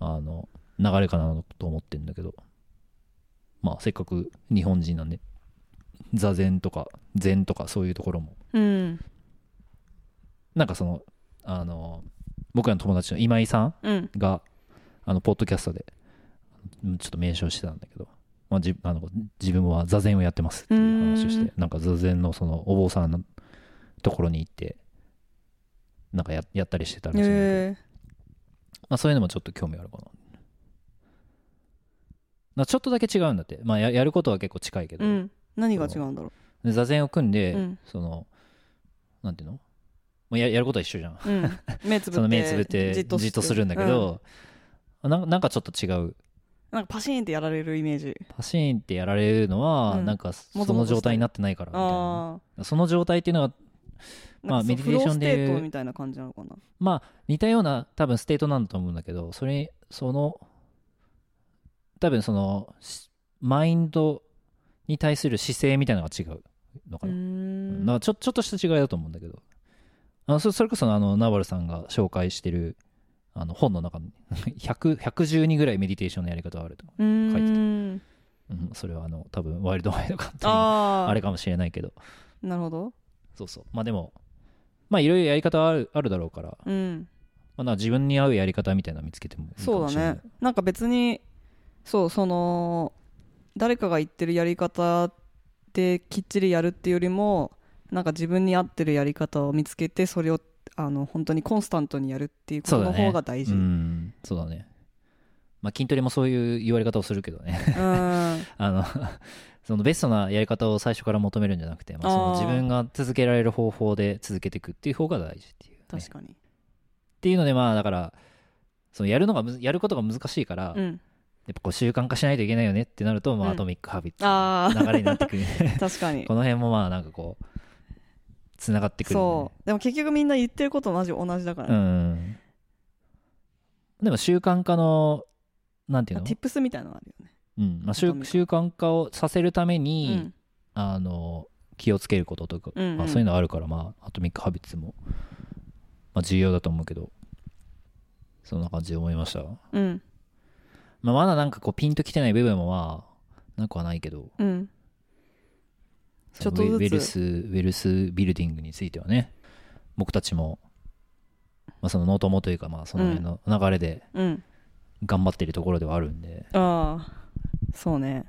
[SPEAKER 2] あの流れかなと思ってるんだけどまあせっかく日本人なんで座禅とか禅とかそういうところも。
[SPEAKER 1] うん。
[SPEAKER 2] なんかそのあの僕らの友達の今井さん
[SPEAKER 1] うん。
[SPEAKER 2] があのポッドキャストでうんちょっと名称してたんだけど、まあ、じあの自分は座禅をやってますっていう話をし
[SPEAKER 1] うん。
[SPEAKER 2] てなんか座禅のそのお坊さんのところに行ってなんかややったりしてたらしいんだけど、
[SPEAKER 1] へ
[SPEAKER 2] まあ、そういうのもちょっと興味あるかな。なちょっとだけ違うんだって、まあ、ややることは結構近いけど、
[SPEAKER 1] えうん。何が違うんだろ
[SPEAKER 2] で座禅を組んで、
[SPEAKER 1] うん。
[SPEAKER 2] そのなんていうの？うややることは一緒じゃん。
[SPEAKER 1] うん、目つぶって
[SPEAKER 2] その目つぶってじっとするんだけ、ど、なんなんかちょっと違う
[SPEAKER 1] うんなんかパシーンってやられるイメージ。
[SPEAKER 2] パシーンってやられるのは、
[SPEAKER 1] うん。
[SPEAKER 2] なんか
[SPEAKER 1] も
[SPEAKER 2] その状態になってないからみたい
[SPEAKER 1] あ
[SPEAKER 2] なその状態っていうのは
[SPEAKER 1] あ
[SPEAKER 2] まあ meditation で
[SPEAKER 1] flow state みたいな感じなのかな。
[SPEAKER 2] まあ似たような多分 state なんだと思うんだけどそれその多分そのしマインドに対する姿勢みたいなのが違うのか
[SPEAKER 1] うー
[SPEAKER 2] な,、
[SPEAKER 1] ん。
[SPEAKER 2] なんかちょちょっとした違いだと思うんだけど。あのそそれこそあのナバルさんが紹介してるあの本の中に 100 112ぐらいメディテーションのやり方があると、書いてうん、それはあの多分ワイルドワイドかっていう
[SPEAKER 1] あ
[SPEAKER 2] あれかもしれないけど。
[SPEAKER 1] あなるほど。
[SPEAKER 2] そうそう。まあでもまあいろいろやり方はあるあるだろうから、ま
[SPEAKER 1] うん。
[SPEAKER 2] あ、な自分に合うやり方みたいなの見つけても
[SPEAKER 1] そうだね。なんか別にそうその誰かが言ってるやり方できっちりやるっていうよりもなんか自分に合ってるやり方を見つけてそれをあの本当にコンスタントにやるっていうことの方が大事。
[SPEAKER 2] う
[SPEAKER 1] うん。
[SPEAKER 2] んそうだね。まあ筋トレもそういう言われ方をするけどね。あの そのベストなやり方を最初から求めるんじゃなくて、まあ、その自分が続けられる方法で続けていくっていう方が大事っていう、ね、
[SPEAKER 1] 確かに。
[SPEAKER 2] っていうのでまあだからそのやるのがやることが難しいから、やっ
[SPEAKER 1] うん
[SPEAKER 2] ぱこう習慣化しないといけないよねってなると、まあ、
[SPEAKER 1] うん。
[SPEAKER 2] アトミック・ハビッツ
[SPEAKER 1] あ
[SPEAKER 2] の流れになってくる
[SPEAKER 1] あ 確かに。
[SPEAKER 2] この辺もまあなんかこうつながってくる、ね、
[SPEAKER 1] そう。でも結局みんな言ってることマジ同じだから
[SPEAKER 2] う
[SPEAKER 1] ね、
[SPEAKER 2] ん。でも習慣化のなんていうの、
[SPEAKER 1] tips みたいなのあるよね。
[SPEAKER 2] うん。まあ、習慣化をさせるため
[SPEAKER 1] う
[SPEAKER 2] に、
[SPEAKER 1] ん。
[SPEAKER 2] あの気をつけることとか、
[SPEAKER 1] うんうん。
[SPEAKER 2] まあ、そういうのあるからまあアトミック・ハビッツも、まあ、重要だと思うけどそんな感じで思いました、
[SPEAKER 1] うん。
[SPEAKER 2] まあ、まだなんかこうピンときてない部分もまあなくはないけど。
[SPEAKER 1] うんちょっとずつ。
[SPEAKER 2] wealth wealth building についてはね僕たちも、まあ、そのノートもというかまあその辺の流れで
[SPEAKER 1] うん。
[SPEAKER 2] 頑張ってるところではあるんで、
[SPEAKER 1] ああそうね。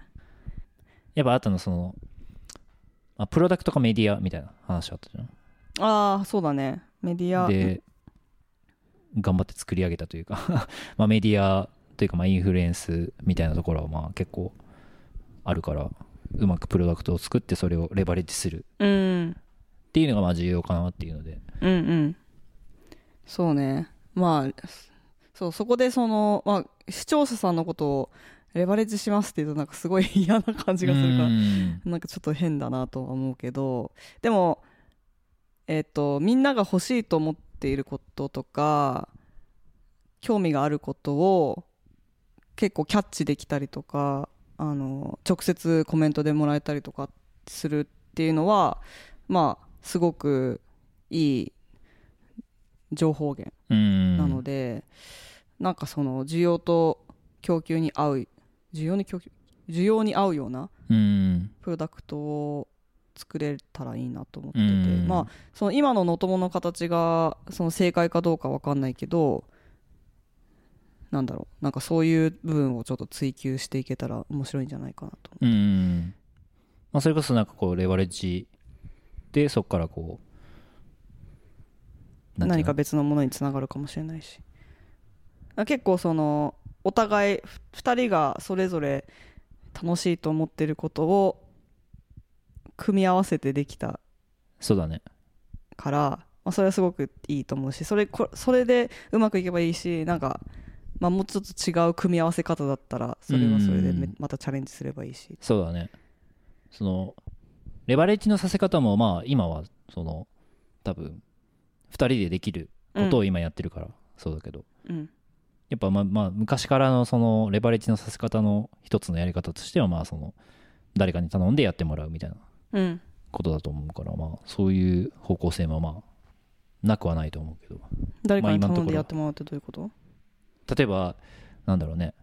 [SPEAKER 2] やっぱあとのその、まあ、プロダクトかメディアみたいな話あったじゃん。
[SPEAKER 1] ああそうだね。メディア。
[SPEAKER 2] で頑張って作り上げたというか まあメディアというかまあインフルエンスみたいなところはまあ結構あるからうまくプロダクトを作ってそれをレバレッジする。
[SPEAKER 1] うん。
[SPEAKER 2] っていうのがまあ重要かなっていうので。
[SPEAKER 1] うんうん。そうね。まあそうそこでその、まあ、視聴者さんのことをレバレッジしますって言うとなんかすごい嫌な感じがするから
[SPEAKER 2] うん。
[SPEAKER 1] なんかちょっと変だなとは思うけどでもえっ、とみんなが欲しいと思っていることとか興味があることを結構キャッチできたりとかあの直接コメントでもらえたりとかするっていうのはまあすごくいい情報源
[SPEAKER 2] うん。
[SPEAKER 1] なので、なんかその需要と供給に合う需要に供給需要に合うような
[SPEAKER 2] うん。
[SPEAKER 1] プロダクトを作れたらいいなと思ってて、
[SPEAKER 2] うん。
[SPEAKER 1] まあその今ののともの形がその正解かどうかわかんないけどなんだろうなんかそういう部分をちょっと追求していけたら面白いんじゃないかなと
[SPEAKER 2] うんまあそれこそなんかこうレバレッジでそこからこう
[SPEAKER 1] 何か別のものにつながるかもしれないし。あ結構そのお互い2人がそれぞれ楽しいと思ってることを組み合わせてできた
[SPEAKER 2] そうだね。
[SPEAKER 1] から、まあ、それはすごくいいと思うしそれこそれでうまくいけばいいしなんか、まあ、もうちょっと違う組み合わせ方だったらそれはそれでまたチャレンジすればいいし。
[SPEAKER 2] そうだね。そのレバレッジのさせ方もまあ今はその多分2人でできることを今やってるからそうだけど、
[SPEAKER 1] うん。
[SPEAKER 2] やっぱまあまあ昔からのそのレバレッジのさせ方の一つのやり方としてはまあその誰かに頼んでやってもらうみたいな
[SPEAKER 1] うん。
[SPEAKER 2] ことだと思うからまあそういう方向性もまあなくはないと思うけど。
[SPEAKER 1] 誰かに頼んでやってもらうってどういうこと？
[SPEAKER 2] 例えばなんだろうね。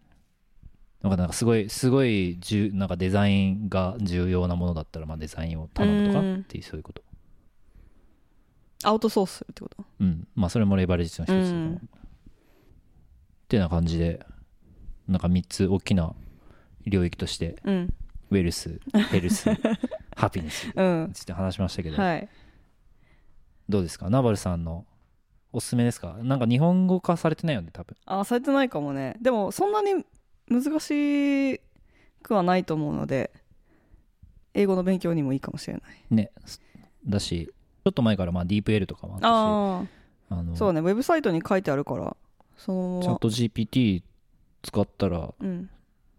[SPEAKER 2] なんかなんかすごいすごいじゅなんかデザインが重要なものだったらまあデザインを頼むとか
[SPEAKER 1] うん。
[SPEAKER 2] っていうそういうこと。
[SPEAKER 1] アウトソースするってこと？
[SPEAKER 2] うん。まあそれもレバレッジの一つっていうような感じでなんか3つ大きな領域として
[SPEAKER 1] うん。
[SPEAKER 2] ウェルスヘルス ハピネス
[SPEAKER 1] うん。
[SPEAKER 2] について話しましたけど、
[SPEAKER 1] はい。
[SPEAKER 2] どうですか？ナバルさんのおすすめですか？なんか日本語化されてないよね多分。
[SPEAKER 1] あされてないかもね。でもそんなに難しくはないと思うので英語の勉強にもいいかもしれない。
[SPEAKER 2] ねだしちょっと前からまあ DeepL とかもあったし
[SPEAKER 1] あ
[SPEAKER 2] あの
[SPEAKER 1] あそうねウェブサイトに書いてあるからその
[SPEAKER 2] チャット GPT 使ったら、
[SPEAKER 1] うん。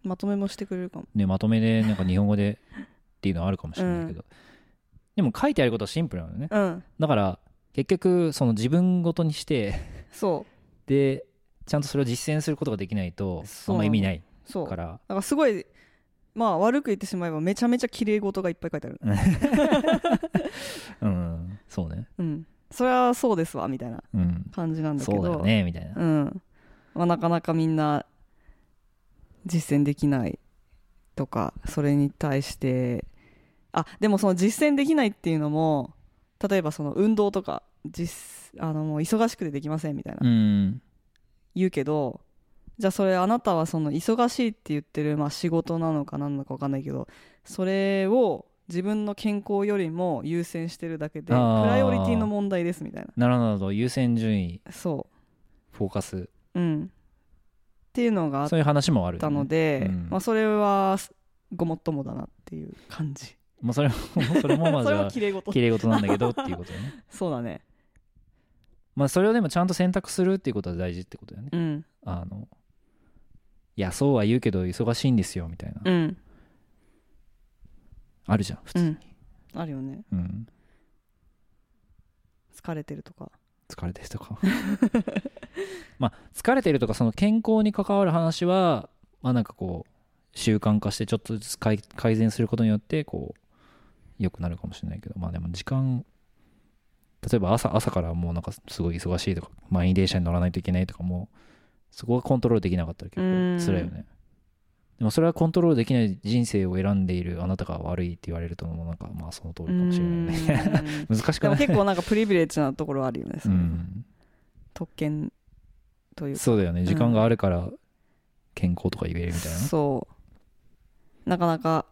[SPEAKER 1] まとめもしてくれるかも。
[SPEAKER 2] ね、まとめでなんか日本語でっていうのはあるかもしれないけど、でも書いてあることはシンプルなのね。
[SPEAKER 1] うん。
[SPEAKER 2] だから結局その自分ごとにして
[SPEAKER 1] そ
[SPEAKER 2] でちゃんとそれを実践することができないとあんま意味ないう
[SPEAKER 1] そう。だ
[SPEAKER 2] から。
[SPEAKER 1] からすごいまあ悪く言ってしまえばめちゃめちゃ綺麗事がいっぱい書いてある。
[SPEAKER 2] うん。そうね。
[SPEAKER 1] うん。それはそうですわみたいな
[SPEAKER 2] うん。
[SPEAKER 1] 感じなんだけど。
[SPEAKER 2] そうだよねみたいな。
[SPEAKER 1] うん。まあ、なかなかみんな実践できないとかそれに対して。あでもその実践できないっていうのも例えばその運動とか実あのもう忙しくてできませんみたいな。
[SPEAKER 2] うん。
[SPEAKER 1] 言うけどじゃあそれあなたはその忙しいって言ってる、まあ、仕事なのか何なのか分かんないけどそれを自分の健康よりも優先してるだけでプライオリティの問題ですみたい
[SPEAKER 2] な。るほど優先順位。
[SPEAKER 1] なそ
[SPEAKER 2] フォーカス。
[SPEAKER 1] ううん。っていうのがあっ
[SPEAKER 2] そういう話もあるよね。
[SPEAKER 1] たので、
[SPEAKER 2] うん
[SPEAKER 1] まあ、それはごもっともだなっていう感じ
[SPEAKER 2] まあそれも それもまあ
[SPEAKER 1] それ
[SPEAKER 2] じゃあ
[SPEAKER 1] は綺麗事。
[SPEAKER 2] 綺麗事なんだけどっていうことよね。
[SPEAKER 1] そうだね。
[SPEAKER 2] まあそれをでもちゃんと選択するっていうことは大事ってことだよね。
[SPEAKER 1] うん。
[SPEAKER 2] あのいやそうは言うけど忙しいんですよみたいな、
[SPEAKER 1] うん。
[SPEAKER 2] あるじゃん普通に、
[SPEAKER 1] うん。あるよね。
[SPEAKER 2] うん。
[SPEAKER 1] 疲れてるとか。
[SPEAKER 2] 疲れてるとか。まあ疲れてるとかその健康に関わる話はまあなんかこう習慣化してちょっとずつ改改善することによってこう良くなるかもしれないけどまあでも時間例えば朝朝からもうなんかすごい忙しいとか満員電車に乗らないといけないとかもそこがコントロールできなかったら結
[SPEAKER 1] うん。
[SPEAKER 2] 構辛いよね。でもそれはコントロールできない人生を選んでいるあなたが悪いって言われるともうなんかまあその通りかもしれない難しくない
[SPEAKER 1] でも結構なんかプリビレッジなところあるよね、特権というか。
[SPEAKER 2] そうだよね。時間があるから健康とか言えるみたいな。ね
[SPEAKER 1] そう。なかなか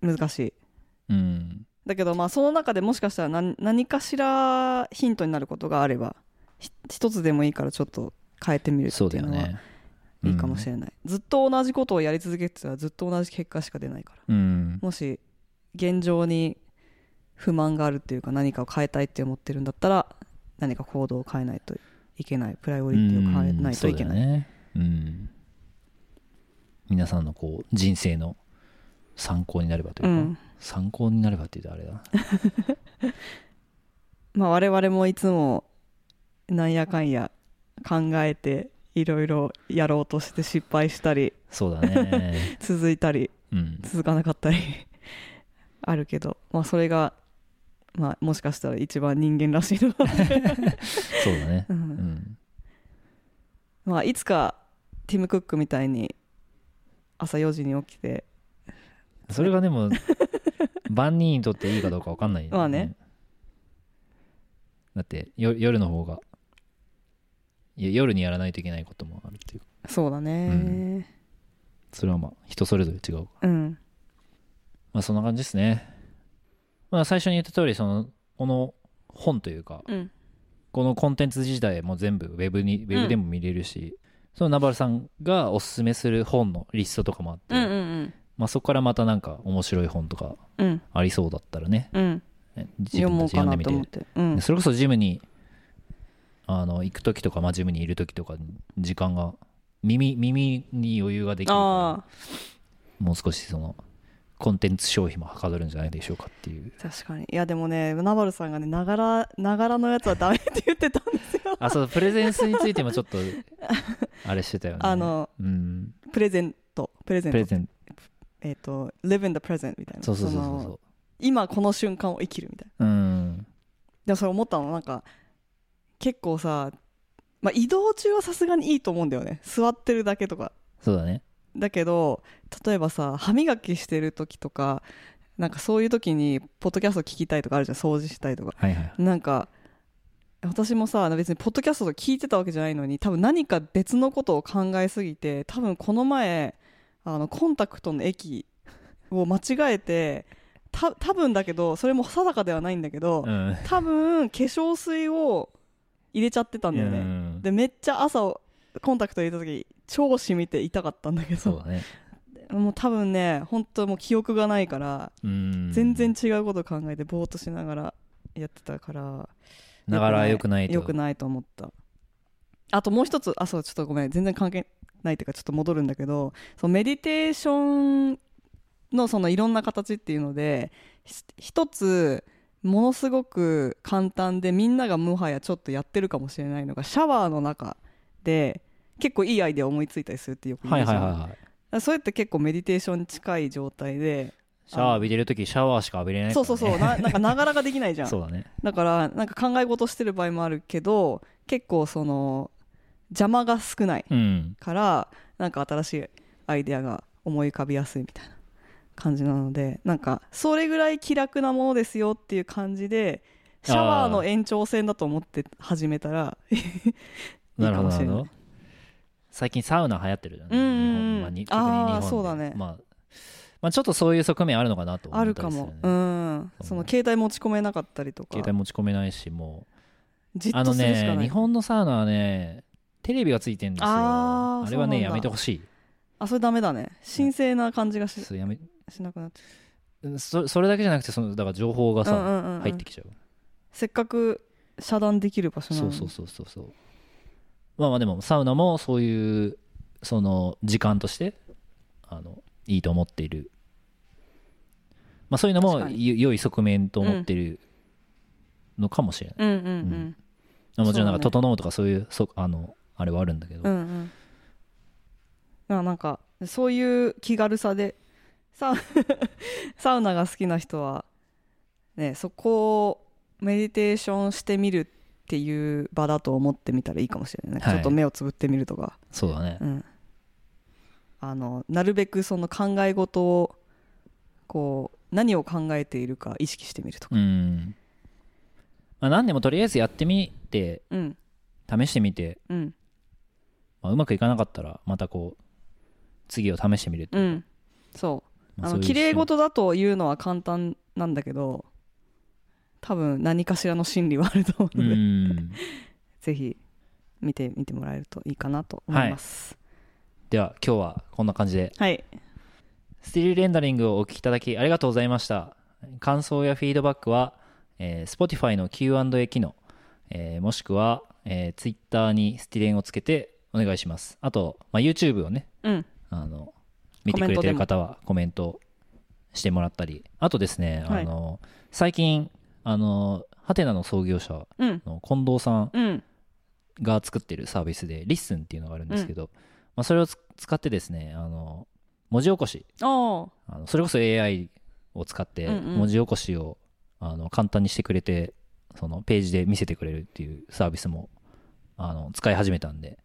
[SPEAKER 1] 難しい
[SPEAKER 2] うん。
[SPEAKER 1] だけどまあその中でもしかしたら何何かしらヒントになることがあればひ一つでもいいからちょっと変えてみるっていうのはいいかもしれない、ずっと同じことをやり続けてたらずっと同じ結果しか出ないから。
[SPEAKER 2] うん。
[SPEAKER 1] もし現状に不満があるっていうか何かを変えたいって思ってるんだったら何か行動を変えないといけない。プライオリティを変えないといけない、
[SPEAKER 2] うんね。うん。皆さんのこう人生の参考になればというか、
[SPEAKER 1] うん
[SPEAKER 2] 参考になればって言うとあれだ。
[SPEAKER 1] まあ我々もいつもなんやかんや考えていろいろやろうとして失敗したり
[SPEAKER 2] そうだね。
[SPEAKER 1] 続いたり
[SPEAKER 2] うん。
[SPEAKER 1] 続かなかったり あるけど、まあ、それが、まあ、もしかしたら一番人間らしいの
[SPEAKER 2] そうだね。
[SPEAKER 1] う
[SPEAKER 2] うん。ん
[SPEAKER 1] まあいつかティム・クックみたいに朝4時に起きて
[SPEAKER 2] それがでも万人にとっていいかどうか分かんない。よ
[SPEAKER 1] まあね。
[SPEAKER 2] だってよ夜の方がいや夜にやらないといけないこともあるっていう
[SPEAKER 1] そうだね。
[SPEAKER 2] それはまあ人それぞれ違う。
[SPEAKER 1] うん。
[SPEAKER 2] まあそんな感じですね。まあ最初に言った通り、その、この本というか、
[SPEAKER 1] うん。
[SPEAKER 2] このコンテンツ自体も全部ウェブに、ウェブでも見れるし、そのナバルさんがおすすめする本のリストとかもあって、
[SPEAKER 1] うんうん
[SPEAKER 2] まあそこからまたなんか面白い本とかありそうだったらね、
[SPEAKER 1] うん。
[SPEAKER 2] ね自分たち読んでみ
[SPEAKER 1] て。て。うん。
[SPEAKER 2] でそれこそジムに、あの、行く時とか、まあジムにいる時とかに時間が、耳、耳に余裕ができるから
[SPEAKER 1] あ
[SPEAKER 2] もう少しその、コンテンツ消費もはかどるんじゃないでしょうかっていう。
[SPEAKER 1] あ確かに。いやでもねナバルさんがねながらながらのやつはダメって言ってたんですよ。
[SPEAKER 2] あ、そう、プレゼンスについてもちょっと、あれしてたよね。
[SPEAKER 1] あの
[SPEAKER 2] うん、
[SPEAKER 1] プレゼント。プレゼント。
[SPEAKER 2] プレゼン
[SPEAKER 1] えっ、と live in the present みたいな
[SPEAKER 2] そうそうそうそう
[SPEAKER 1] 今この瞬間を生きるみたいな
[SPEAKER 2] う。うん。
[SPEAKER 1] でもそれ思ったのなんか結構さ、まあ、移動中はさすがにいいと思うんだよね座ってるだけとか
[SPEAKER 2] そうだね。
[SPEAKER 1] だけど例えばさ歯磨きしてる時とかなんかそういう時にポッドキャスト聞きたいとかあるじゃん掃除したいとか
[SPEAKER 2] はいはい。
[SPEAKER 1] なんか私もさ別にポッドキャストとか聞いてたわけじゃないのに多分何か別のことを考えすぎて多分この前あのコンタクトの液を間違えてた多分だけどそれも定かではないんだけど、
[SPEAKER 2] うん。
[SPEAKER 1] 多分化粧水を入れちゃってたんだよね、
[SPEAKER 2] うん
[SPEAKER 1] でめっちゃ朝コンタクト入れた時超染みて痛かったんだけど
[SPEAKER 2] そうだね。
[SPEAKER 1] もう多分ね本当もう記憶がないから、
[SPEAKER 2] うん。
[SPEAKER 1] 全然違うこと考えてぼーっとしながらやってたから
[SPEAKER 2] ながら良くないと
[SPEAKER 1] 良くないと思ったあともう一つあそうちょっとごめん全然関係ないっていうかちょっと戻るんだけどそのメディテーションのそのいろんな形っていうのでひ一つものすごく簡単でみんながもはやちょっとやってるかもしれないのがシャワーの中で結構いいアイデア思いついたりするってよく言
[SPEAKER 2] はい
[SPEAKER 1] うじゃん、
[SPEAKER 2] はい。はい
[SPEAKER 1] それって結構メディテーションに近い状態で
[SPEAKER 2] シャワー浴びてる時シャワーしか浴びれないね、
[SPEAKER 1] そうそうそう。な なんかながらができないじゃん。
[SPEAKER 2] そうだね。
[SPEAKER 1] だからなんか考え事してる場合もあるけど結構その邪魔が少ない
[SPEAKER 2] うん。
[SPEAKER 1] からなんか新しいアイデアが思い浮かびやすいみたいな感じなのでなんかそれぐらい気楽なものですよっていう感じでシャワーの延長線だと思って始めたら いいかもしれない。
[SPEAKER 2] 最近サウナ流行ってるじゃん、
[SPEAKER 1] うん
[SPEAKER 2] まあ特に日本で。
[SPEAKER 1] そうだね。
[SPEAKER 2] まあ、まあちょっとそういう側面あるのかなと思
[SPEAKER 1] あ
[SPEAKER 2] ったりする、
[SPEAKER 1] かも。うん。その携帯持ち込めなかったりとか。
[SPEAKER 2] 携帯持ち込めないしも
[SPEAKER 1] じっ
[SPEAKER 2] うあのね日本のサウナはねテレビがついてるんですよ。
[SPEAKER 1] あー
[SPEAKER 2] れはね
[SPEAKER 1] そうなんだ。
[SPEAKER 2] やめてほしい。
[SPEAKER 1] あそれダメだね。神聖な感じがし
[SPEAKER 2] そうやめ
[SPEAKER 1] しなくなっち
[SPEAKER 2] そそれだけじゃなくてそのだから情報がさ、
[SPEAKER 1] うんうんうんうん。
[SPEAKER 2] 入ってきちゃう。
[SPEAKER 1] せっかく遮断できる場所なのに。
[SPEAKER 2] そうそうそうそうそう。まあまあでもサウナもそういうその時間としてあのいいと思っている。まあそういうのも
[SPEAKER 1] 確かに。
[SPEAKER 2] よ良い側面と思っているのかもしれない、
[SPEAKER 1] うんうん。うん。
[SPEAKER 2] まあもちろんなんか
[SPEAKER 1] そうだね。
[SPEAKER 2] 整うとかそういうそあのあれはあるんだけど、
[SPEAKER 1] うんうん。あなんかそういう気軽さでサウ サウナが好きな人はねそこをメディテーションしてみるっていう場だと思ってみたらいいかもしれない、
[SPEAKER 2] はい。
[SPEAKER 1] ちょっと目をつぶってみるとか、
[SPEAKER 2] そうだね。
[SPEAKER 1] うん、あのなるべくその考え事をこう何を考えているか意識してみるとか、
[SPEAKER 2] うん。まあ何でもとりあえずやってみて
[SPEAKER 1] うん。
[SPEAKER 2] 試してみて、
[SPEAKER 1] うん
[SPEAKER 2] まあ、うまくいかなかったらまたこう次を試してみるっていうか。
[SPEAKER 1] うん、そう。
[SPEAKER 2] まそういう
[SPEAKER 1] あの綺麗事だというのは簡単なんだけど多分何かしらの心理はあると思う
[SPEAKER 2] う
[SPEAKER 1] ので、
[SPEAKER 2] ん。
[SPEAKER 1] ぜひ見てみてもらえるといいかなと思います。
[SPEAKER 2] では今日はこんな感じで。
[SPEAKER 1] はい、
[SPEAKER 2] スティールレンダリングをお聞きいただきありがとうございました。感想やフィードバックは、えー Spotify の Q&A 機能、えーもしくは、えー Twitter にスティレンをつけてお願いします。あと、まあ、YouTube をね
[SPEAKER 1] うん。
[SPEAKER 2] あの見てくれてる方はコメントしてもらったり。あとですね、
[SPEAKER 1] はい。
[SPEAKER 2] あの最近あのハテナの創業者
[SPEAKER 1] うん。
[SPEAKER 2] の近藤さん
[SPEAKER 1] うん。
[SPEAKER 2] が作ってるサービスで LISTEN っていうのがあるんですけど、まあ、それをつ使ってですねあの文字起こし。
[SPEAKER 1] あ
[SPEAKER 2] のそれこそ AI を使って
[SPEAKER 1] うんうん。
[SPEAKER 2] 文字起こしを、あの簡単にしてくれてそのページで見せてくれるっていうサービスもあの使い始めたんで、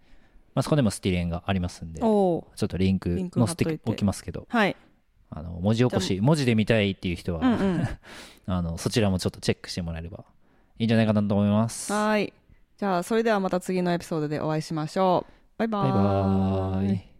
[SPEAKER 2] まあ、そこでもスティレンがありますんでちょっとリンク載せ
[SPEAKER 1] て
[SPEAKER 2] おきますけど。
[SPEAKER 1] はい。
[SPEAKER 2] あの文字起こし文字で見たいっていう人は、
[SPEAKER 1] うんうん。
[SPEAKER 2] あのそちらもちょっとチェックしてもらえればいいんじゃないかなと思います。
[SPEAKER 1] はい。じゃあそれではまた次のエピソードでお会いしましょう。バイバ
[SPEAKER 2] バイバーイ